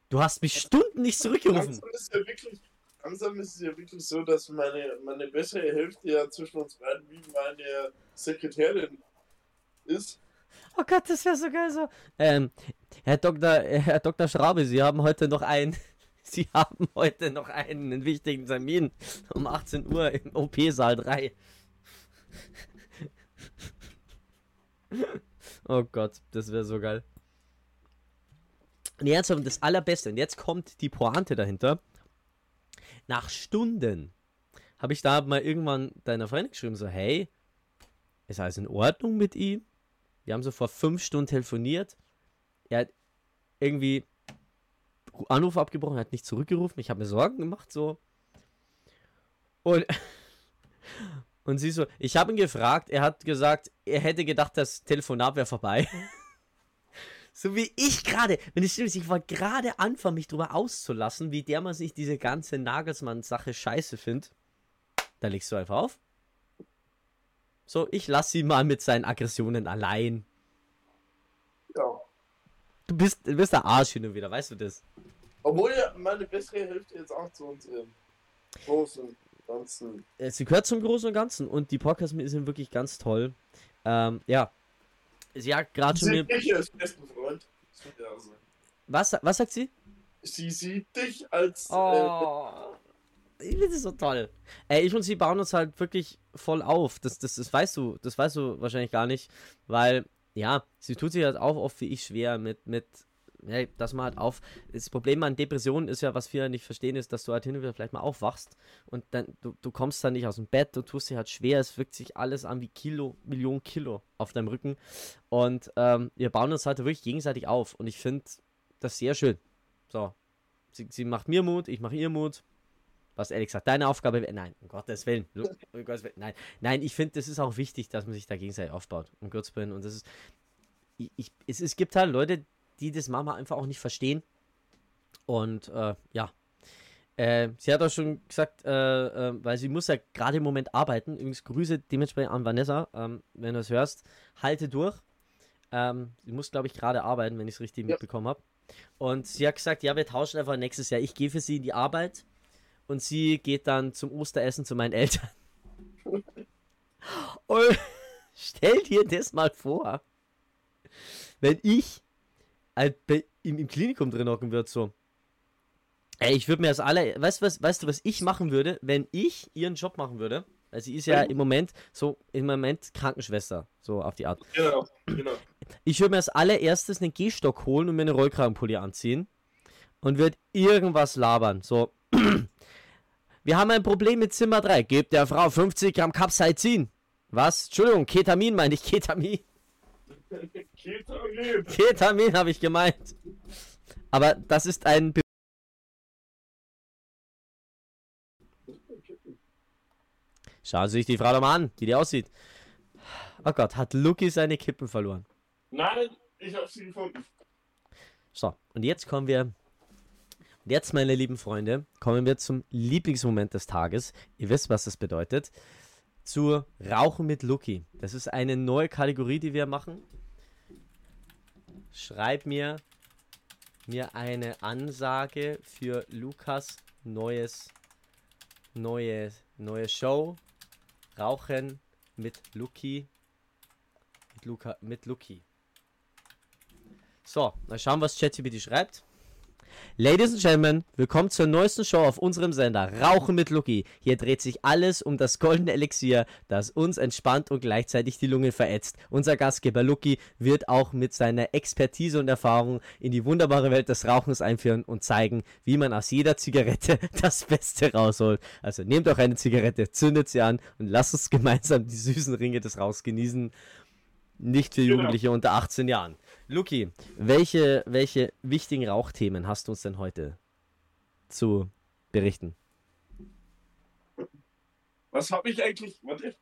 du hast mich Stunden nicht zurückgerufen. Langsam ist ja wirklich, langsam ist es ja wirklich so, dass meine, meine bessere Hälfte ja zwischen uns beiden wie meine Sekretärin ist. Oh Gott, das wäre so geil so. Ähm, Herr Dr. Herr Dr. Schraube, Sie haben heute noch einen. Sie haben heute noch einen, wichtigen Termin um 18 Uhr im OP-Saal 3. oh Gott, das wäre so geil. Und jetzt kommt das Allerbeste. Und jetzt kommt die Pointe dahinter. Nach Stunden habe ich da mal irgendwann deiner Freundin geschrieben, so, hey, ist alles in Ordnung mit ihm? Wir haben so vor fünf Stunden telefoniert. Er hat irgendwie Anruf abgebrochen, hat nicht zurückgerufen. Ich habe mir Sorgen gemacht, so. Und, und sie so, ich habe ihn gefragt, er hat gesagt, er hätte gedacht, das Telefonat wäre vorbei. so wie ich gerade, wenn es stimmt, ich wollte gerade anfangen, mich drüber auszulassen, wie der man sich diese ganze Nagelsmann-Sache scheiße findet. Da legst du einfach auf. So, ich lass sie mal mit seinen Aggressionen allein. Ja. Du bist, du bist der Arsch hin und wieder, weißt du das? Obwohl meine bessere Hälfte jetzt auch zu uns im Großen und Ganzen. Äh, Sie gehört zum Großen und Ganzen und die Podcasts sind wirklich ganz toll. Ähm, ja. Sie hat gerade schon mir. dich als besten Freund. Was, was sagt sie? Sie sieht dich als. Äh, Oh. Ich finde das so toll. Ey, ich und sie bauen uns halt wirklich voll auf. Das, das, das weißt du, das weißt du wahrscheinlich gar nicht, weil, ja, sie tut sich halt auch oft wie ich schwer mit, mit, ja, dass man halt auf. Das Problem an Depressionen ist ja, was viele nicht verstehen, ist, dass du halt hin und wieder vielleicht mal aufwachst und dann, du, du kommst dann nicht aus dem Bett, du tust dich halt schwer, es wirkt sich alles an wie Kilo, Millionen Kilo auf deinem Rücken. Und ähm, wir bauen uns halt wirklich gegenseitig auf. Und ich finde das sehr schön. So. Sie, sie macht mir Mut, ich mache ihr Mut. was ehrlich gesagt deine Aufgabe wäre. Nein, um Gottes Willen. Um Gottes Willen. Nein, nein, ich finde, das ist auch wichtig, dass man sich da gegenseitig aufbaut. Um Gottes Willen. Und das ist, ich, ich, es, es gibt halt Leute, die das manchmal einfach auch nicht verstehen. Und äh, ja, äh, sie hat auch schon gesagt, äh, äh, weil sie muss ja gerade im Moment arbeiten. Übrigens Grüße dementsprechend an Vanessa, ähm, wenn du es hörst. Halte durch. Ähm, sie muss, glaube ich, gerade arbeiten, wenn ich es richtig ja. mitbekommen habe. Und sie hat gesagt, ja, wir tauschen einfach nächstes Jahr. Ich gehe für sie in die Arbeit und sie geht dann zum Osteressen zu meinen Eltern. und stell dir das mal vor, wenn ich halt im, im Klinikum drin hocken würde, so. Ey, ich würde mir das alle, weißt, was, weißt du, was ich machen würde, wenn ich ihren Job machen würde? Weil sie ist ja im Moment so, im Moment Krankenschwester, so auf die Art. Genau, genau. Ich würde mir als allererstes einen Gehstock holen und mir eine Rollkragenpulli anziehen und würde irgendwas labern. So, wir haben ein Problem mit Zimmer 3. Gebt der Frau 50 Gramm Capsaicin. Was? Entschuldigung, Ketamin meine ich, Ketamin. Ketamin. Ketamin habe ich gemeint. Aber das ist ein Be Schauen Sie sich die Frau doch mal an, wie die aussieht. Oh Gott, hat Lucky seine Kippen verloren? Nein, ich habe sie gefunden. So, und jetzt kommen wir. Und jetzt, meine lieben Freunde, kommen wir zum Lieblingsmoment des Tages. Ihr wisst, was das bedeutet. Zu Rauchen mit Lucky. Das ist eine neue Kategorie, die wir machen. Schreib mir, mir eine Ansage für Lukas neues, neue, neue Show Rauchen mit Luki. Mit Luca, mit Luki. So, mal schauen, was ChatGPT schreibt. Ladies and Gentlemen, willkommen zur neuesten Show auf unserem Sender Rauchen mit Lucky. Hier dreht sich alles um das goldene Elixier, das uns entspannt und gleichzeitig die Lungen verätzt. Unser Gastgeber Lucky wird auch mit seiner Expertise und Erfahrung in die wunderbare Welt des Rauchens einführen und zeigen, wie man aus jeder Zigarette das Beste rausholt. Also nehmt auch eine Zigarette, zündet sie an und lasst uns gemeinsam die süßen Ringe des Rauchs genießen. Nicht für genau. Jugendliche genau. unter 18 Jahren. Luki, welche, welche wichtigen Rauchthemen hast du uns denn heute zu berichten? Was habe ich eigentlich? Warte.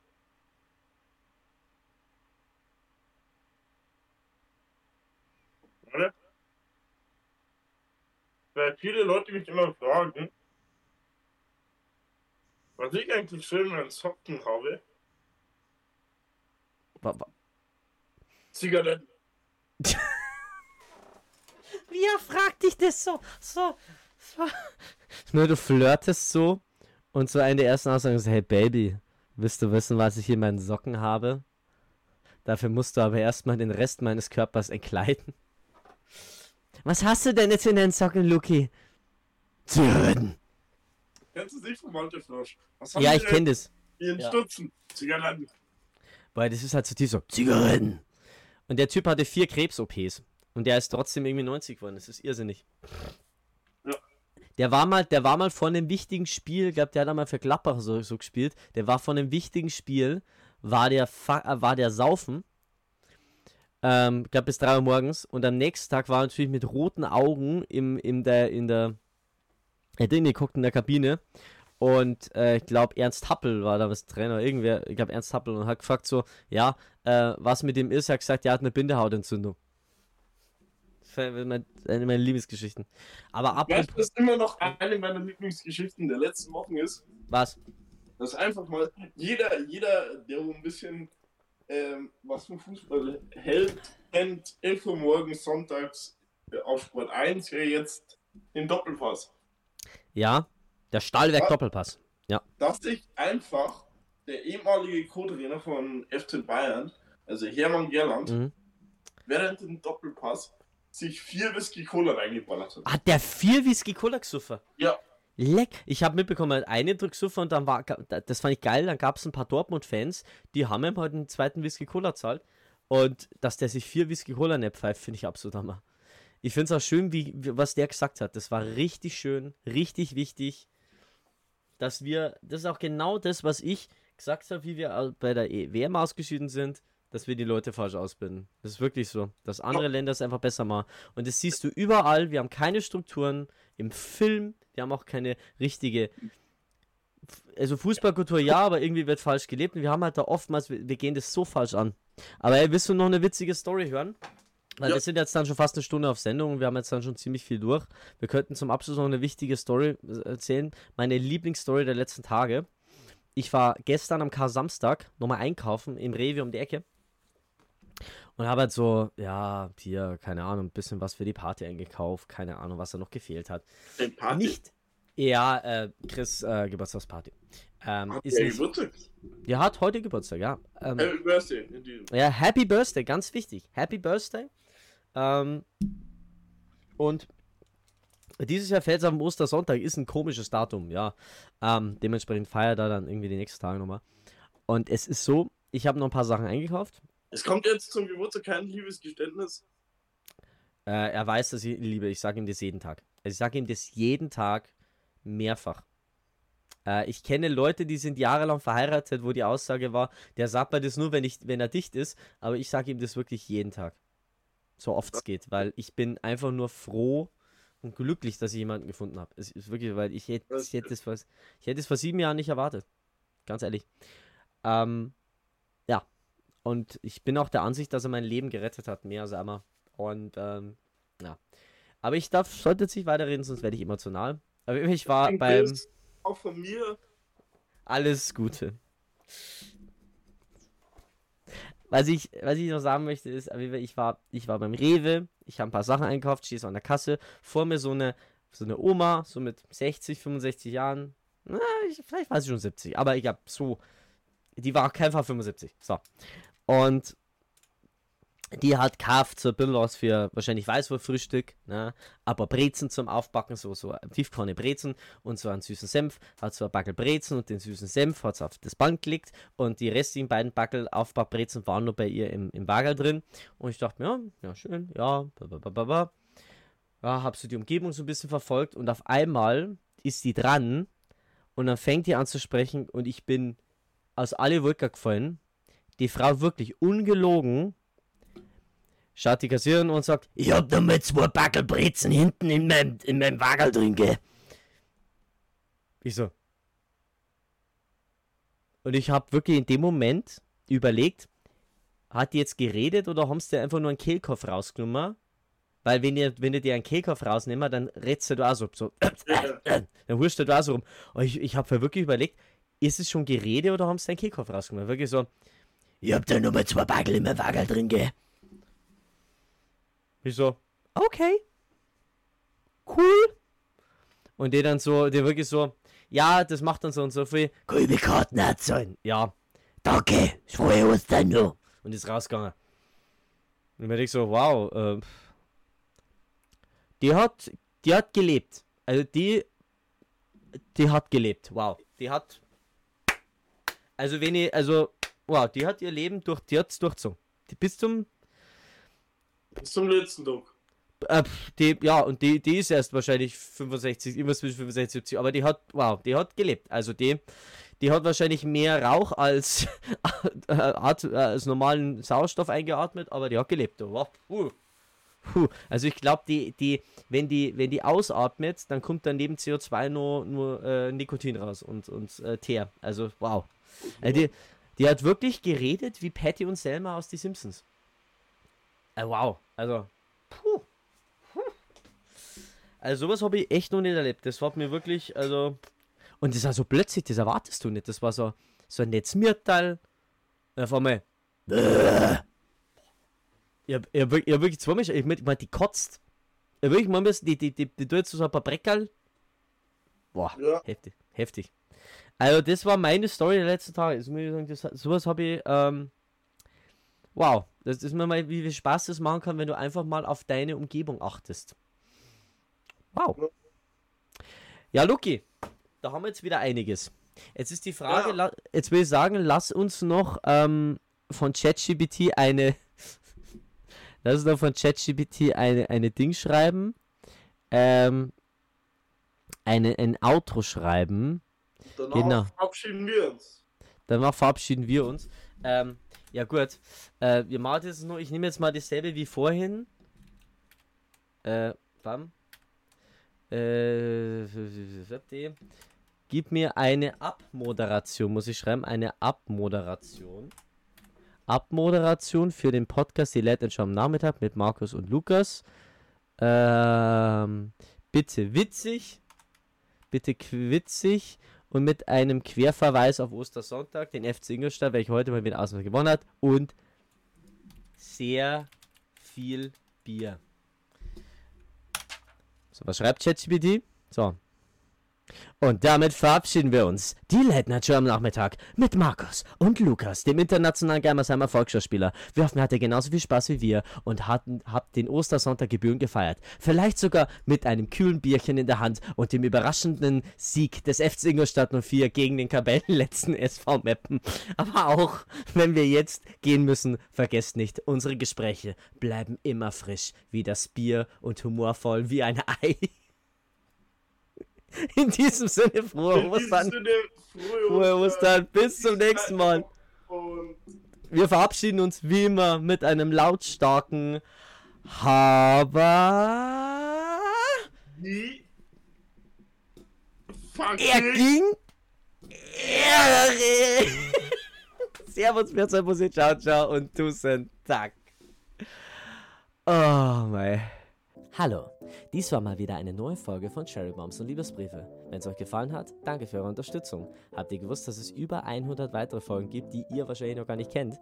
Warte. Weil viele Leute mich immer fragen, was ich eigentlich schön meinen Socken habe. Zigaretten. Wie er fragt dich das so? So. so. Nur du flirtest so und so eine der ersten Aussagen ist: Hey Baby, willst du wissen, was ich hier in meinen Socken habe? Dafür musst du aber erstmal den Rest meines Körpers entkleiden. Was hast du denn jetzt in den Socken, Luki? Zigaretten. Kennst du dich von Malte Frosch? Ja, ich kenne das. Ihren ja. Stutzen. Zigaretten. Weil das ist halt so tief so. Zigaretten. Und der Typ hatte vier Krebs-OPs. Und der ist trotzdem irgendwie 90 geworden. Das ist irrsinnig. Ja. Der war mal, der war mal von einem wichtigen Spiel, ich glaube, der hat einmal für Gladbach so, so gespielt. Der war von einem wichtigen Spiel, war der, äh, war der Saufen. Ähm, ich glaube bis 3 Uhr morgens. Und am nächsten Tag war er natürlich mit roten Augen im, in der, in der, er hat geguckt in der Kabine und äh, ich glaube, Ernst Happel war da was Trainer, irgendwer, ich glaube, Ernst Happel, und hat gefragt so, ja, äh, was mit dem ist, er hat gesagt, er hat eine Bindehautentzündung. Das eine meiner Lieblingsgeschichten. Aber ab. Weißt was immer noch eine meiner Lieblingsgeschichten der letzten Wochen ist? Was? Das ist einfach mal, jeder, jeder, der so ein bisschen ähm, was vom Fußball hält, kennt 11 Uhr morgens sonntags äh, auf Sport 1 wäre jetzt den Doppelpass. Ja, der Stahlwerk Doppelpass. Ja. Dass sich einfach der ehemalige Co-Trainer von FC Bayern, also Hermann Gerland, mhm. während dem Doppelpass sich vier Whisky Cola reingeballert hat. Hat der vier Whisky Cola gesuffen? Ja. Leck. Ich habe mitbekommen, eine Drucksuffer und dann war, das fand ich geil, dann gab es ein paar Dortmund-Fans, die haben ihm halt einen zweiten Whisky Cola zahlt. Und dass der sich vier Whisky Cola nicht pfeift, finde ich absolut hammer. Ich finde es auch schön, wie, wie, was der gesagt hat. Das war richtig schön, richtig wichtig dass wir, das ist auch genau das, was ich gesagt habe, wie wir bei der e WM ausgeschieden sind, dass wir die Leute falsch ausbilden. Das ist wirklich so, dass andere Länder es einfach besser machen. Und das siehst du überall. Wir haben keine Strukturen im Film, wir haben auch keine richtige also Fußballkultur ja, aber irgendwie wird falsch gelebt und wir haben halt da oftmals, wir, wir gehen das so falsch an. Aber ey, willst du noch eine witzige Story hören? Weil Ja. wir sind jetzt dann schon fast eine Stunde auf Sendung und wir haben jetzt dann schon ziemlich viel durch. Wir könnten zum Abschluss noch eine wichtige Story äh, erzählen. Meine Lieblingsstory der letzten Tage. Ich war gestern am Kar-Samstag nochmal einkaufen im Rewe um die Ecke. Und habe halt so, ja, hier, keine Ahnung, ein bisschen was für die Party eingekauft. Keine Ahnung, was da noch gefehlt hat. Ein Party. Nicht. Ja, äh, Chris äh, Geburtstagsparty. Ähm, Hat ist der nicht, Geburtstag? ja, hat heute Geburtstag, ja. Ähm, Happy Birthday. ja, Happy Birthday, ganz wichtig. Happy Birthday. Ähm, und dieses Jahr fällt es am Ostersonntag, ist ein komisches Datum, ja. Ähm, dementsprechend feiert er dann irgendwie die nächsten Tage nochmal. Und es ist so, ich habe noch ein paar Sachen eingekauft. Es kommt jetzt zum Geburtstag kein Liebesgeständnis. Äh, er weiß, dass ich ihn liebe. Ich sage ihm das jeden Tag. Also ich sage ihm das jeden Tag mehrfach. Äh, ich kenne Leute, die sind jahrelang verheiratet, wo die Aussage war, der sagt mir das nur, wenn, ich, wenn er dicht ist. Aber ich sage ihm das wirklich jeden Tag. So oft es geht. Weil ich bin einfach nur froh und glücklich, dass ich jemanden gefunden habe. Es ist wirklich, weil ich hätte, ich hätte, das, vor, ich hätte es vor sieben Jahren nicht erwartet. Ganz ehrlich. Ähm, ja. Und ich bin auch der Ansicht, dass er mein Leben gerettet hat, mehr als einmal. Und ähm, ja. Aber ich darf, sollte jetzt nicht weiterreden, sonst werde ich emotional. Aber ich war beim Auch von mir. Alles Gute. Was ich, was ich noch sagen möchte, ist, ich war, ich war beim Rewe, ich habe ein paar Sachen einkauft, stehe so an der Kasse, vor mir so eine, so eine Oma, so mit 60, 65 Jahren, na, ich, vielleicht war sie schon 70, aber ich habe so, die war auf keinen Fall 75, so. Und die hat gekauft so ein bisschen was für wahrscheinlich Weißwurstfrühstück, ne? aber Brezen zum Aufbacken, so, so tiefkörne Brezen und so einen süßen Senf, hat so ein Backel Brezen und den süßen Senf hat sie auf das Band gelegt und die restlichen beiden Backel Aufbackbrezen waren nur bei ihr im, im Wagel drin und ich dachte mir, ja, ja schön, ja, ba. ja, hab so die Umgebung so ein bisschen verfolgt und auf einmal ist die dran und dann fängt die an zu sprechen und ich bin aus alle Wolken gefallen. Die Frau wirklich ungelogen schaut die Kassiererin und sagt, ich hab da mal zwei Backel hinten in meinem, in meinem Wagel drin, gell. Ich so. Und ich hab wirklich in dem Moment überlegt, hat die jetzt geredet oder haben sie dir einfach nur einen Kehlkopf rausgenommen? Weil wenn ihr, wenn ihr dir einen Kehlkopf rausnehmt, dann redst du da so, so dann hurst du da so rum. Und ich, ich habe wirklich überlegt, ist es schon Gerede oder haben sie deinen Kehlkopf rausgenommen? Wirklich so, ich hab da nur mal zwei Backel in meinem Wagel drin, gell. Ich so, okay. Cool. Und der dann so, der wirklich so, ja, das macht dann so und so viel. Mir Karten erzählen? Ja. Danke, ich freue uns dann nur. Und ist rausgegangen. Und mir ich so, wow, äh, die hat, die hat gelebt. Also die, die hat gelebt, wow. Die hat, also wenn ich, also, wow, die hat ihr Leben durch, die hat's durchzogen. Die bis zum Bis zum letzten Tag. Äh, die, ja, und die, die ist erst wahrscheinlich 65, immer zwischen 65 70, aber die hat, wow, die hat gelebt. Also die, die hat wahrscheinlich mehr Rauch als, äh, als normalen Sauerstoff eingeatmet, aber die hat gelebt. Wow. Puh. Puh. Also ich glaube, die, die, wenn die, wenn die ausatmet, dann kommt dann neben CO2 nur, nur äh, Nikotin raus und, und äh, Teer. Also wow. Äh, die, die hat wirklich geredet wie Patty und Selma aus Die Simpsons. Äh, wow. Also, puh. Also sowas habe ich echt noch nicht erlebt. Das war mir wirklich, also. Und das war so plötzlich, das erwartest du nicht. Das war so, so ein Netzmirteil. Und auf einmal. Ich hab, ich hab, wirklich- ich hab wirklich zweimal, ich mein, ich mein, die kotzt. Ich hab wirklich mal müssen, die, die, die, die tut so ein paar Breckerl. Boah, Ja. heftig, heftig. Also das war meine Story der letzten Tage. Das muss ich sagen, das, sowas habe ich, ähm, wow. Das ist mir mal, wie viel Spaß das machen kann, wenn du einfach mal auf deine Umgebung achtest. Wow. Ja, Luki, da haben wir jetzt wieder einiges. Jetzt ist die Frage, Ja. jetzt will ich sagen, lass uns noch ähm, von ChatGPT eine, lass uns noch von ChatGPT eine, eine Ding schreiben, ähm, eine, ein Outro schreiben. Danach Genau. verabschieden wir uns. Danach verabschieden wir uns. Ähm, ja gut, äh, wir machen das nur, ich nehme jetzt mal dasselbe wie vorhin. Äh, bam. Äh. Gib mir eine Abmoderation, muss ich schreiben, eine Abmoderation. Abmoderation für den Podcast Die Late Show am Nachmittag mit Markus und Lukas. Ähm, bitte witzig, bitte quitzig und mit einem Querverweis auf Ostersonntag, den FC Ingolstadt, welcher heute mal wieder Arsenal gewonnen hat und sehr viel Bier. So, was schreibt ChatGPT? So, und damit verabschieden wir uns. Die Late Night Show am Nachmittag mit Markus und Lukas, dem internationalen Germersheimer Volksschauspieler. Wir hoffen, ihr hattet genauso viel Spaß wie wir und hatten, habt den Ostersonntag gebührend gefeiert. Vielleicht sogar mit einem kühlen Bierchen in der Hand und dem überraschenden Sieg des FC Ingolstadt 04 gegen den Tabellenletzten SV Meppen. Aber auch, wenn wir jetzt gehen müssen, vergesst nicht, unsere Gespräche bleiben immer frisch wie das Bier und humorvoll wie ein Ei. In diesem Sinne, frohe Ostern. Frohe Ostern. Bis zum nächsten Mal. Und wir verabschieden uns wie immer mit einem lautstarken Aber. Wie? Er ging. Er Servus, wir Musik, ciao, ciao und Tusen Tag. Oh mein. Hallo, dies war mal wieder eine neue Folge von Cherry Bombs und Liebesbriefe. Wenn es euch gefallen hat, danke für eure Unterstützung. Habt ihr gewusst, dass es über 100 weitere Folgen gibt, die ihr wahrscheinlich noch gar nicht kennt?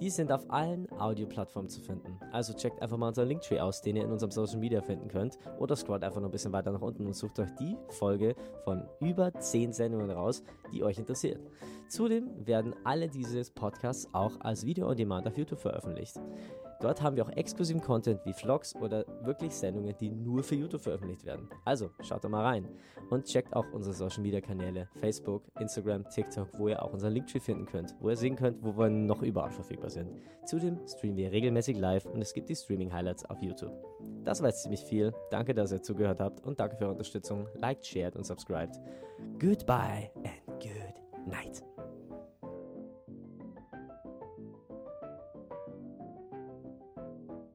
Die sind auf allen Audioplattformen zu finden. Also checkt einfach mal unseren Linktree aus, den ihr in unserem Social Media finden könnt. Oder scrollt einfach noch ein bisschen weiter nach unten und sucht euch die Folge von über 10 Sendungen raus, die euch interessiert. Zudem werden alle diese Podcasts auch als Video on Demand auf YouTube veröffentlicht. Dort haben wir auch exklusiven Content wie Vlogs oder wirklich Sendungen, die nur für YouTube veröffentlicht werden. Also schaut da mal rein und checkt auch unsere Social Media Kanäle Facebook, Instagram, TikTok, wo ihr auch unseren Linktree finden könnt, wo ihr sehen könnt, wo wir noch überall verfügbar sind. Zudem streamen wir regelmäßig live und es gibt die Streaming Highlights auf YouTube. Das war jetzt ziemlich viel. Danke, dass ihr zugehört habt und danke für eure Unterstützung. Liked, shared und subscribed. Goodbye and good night.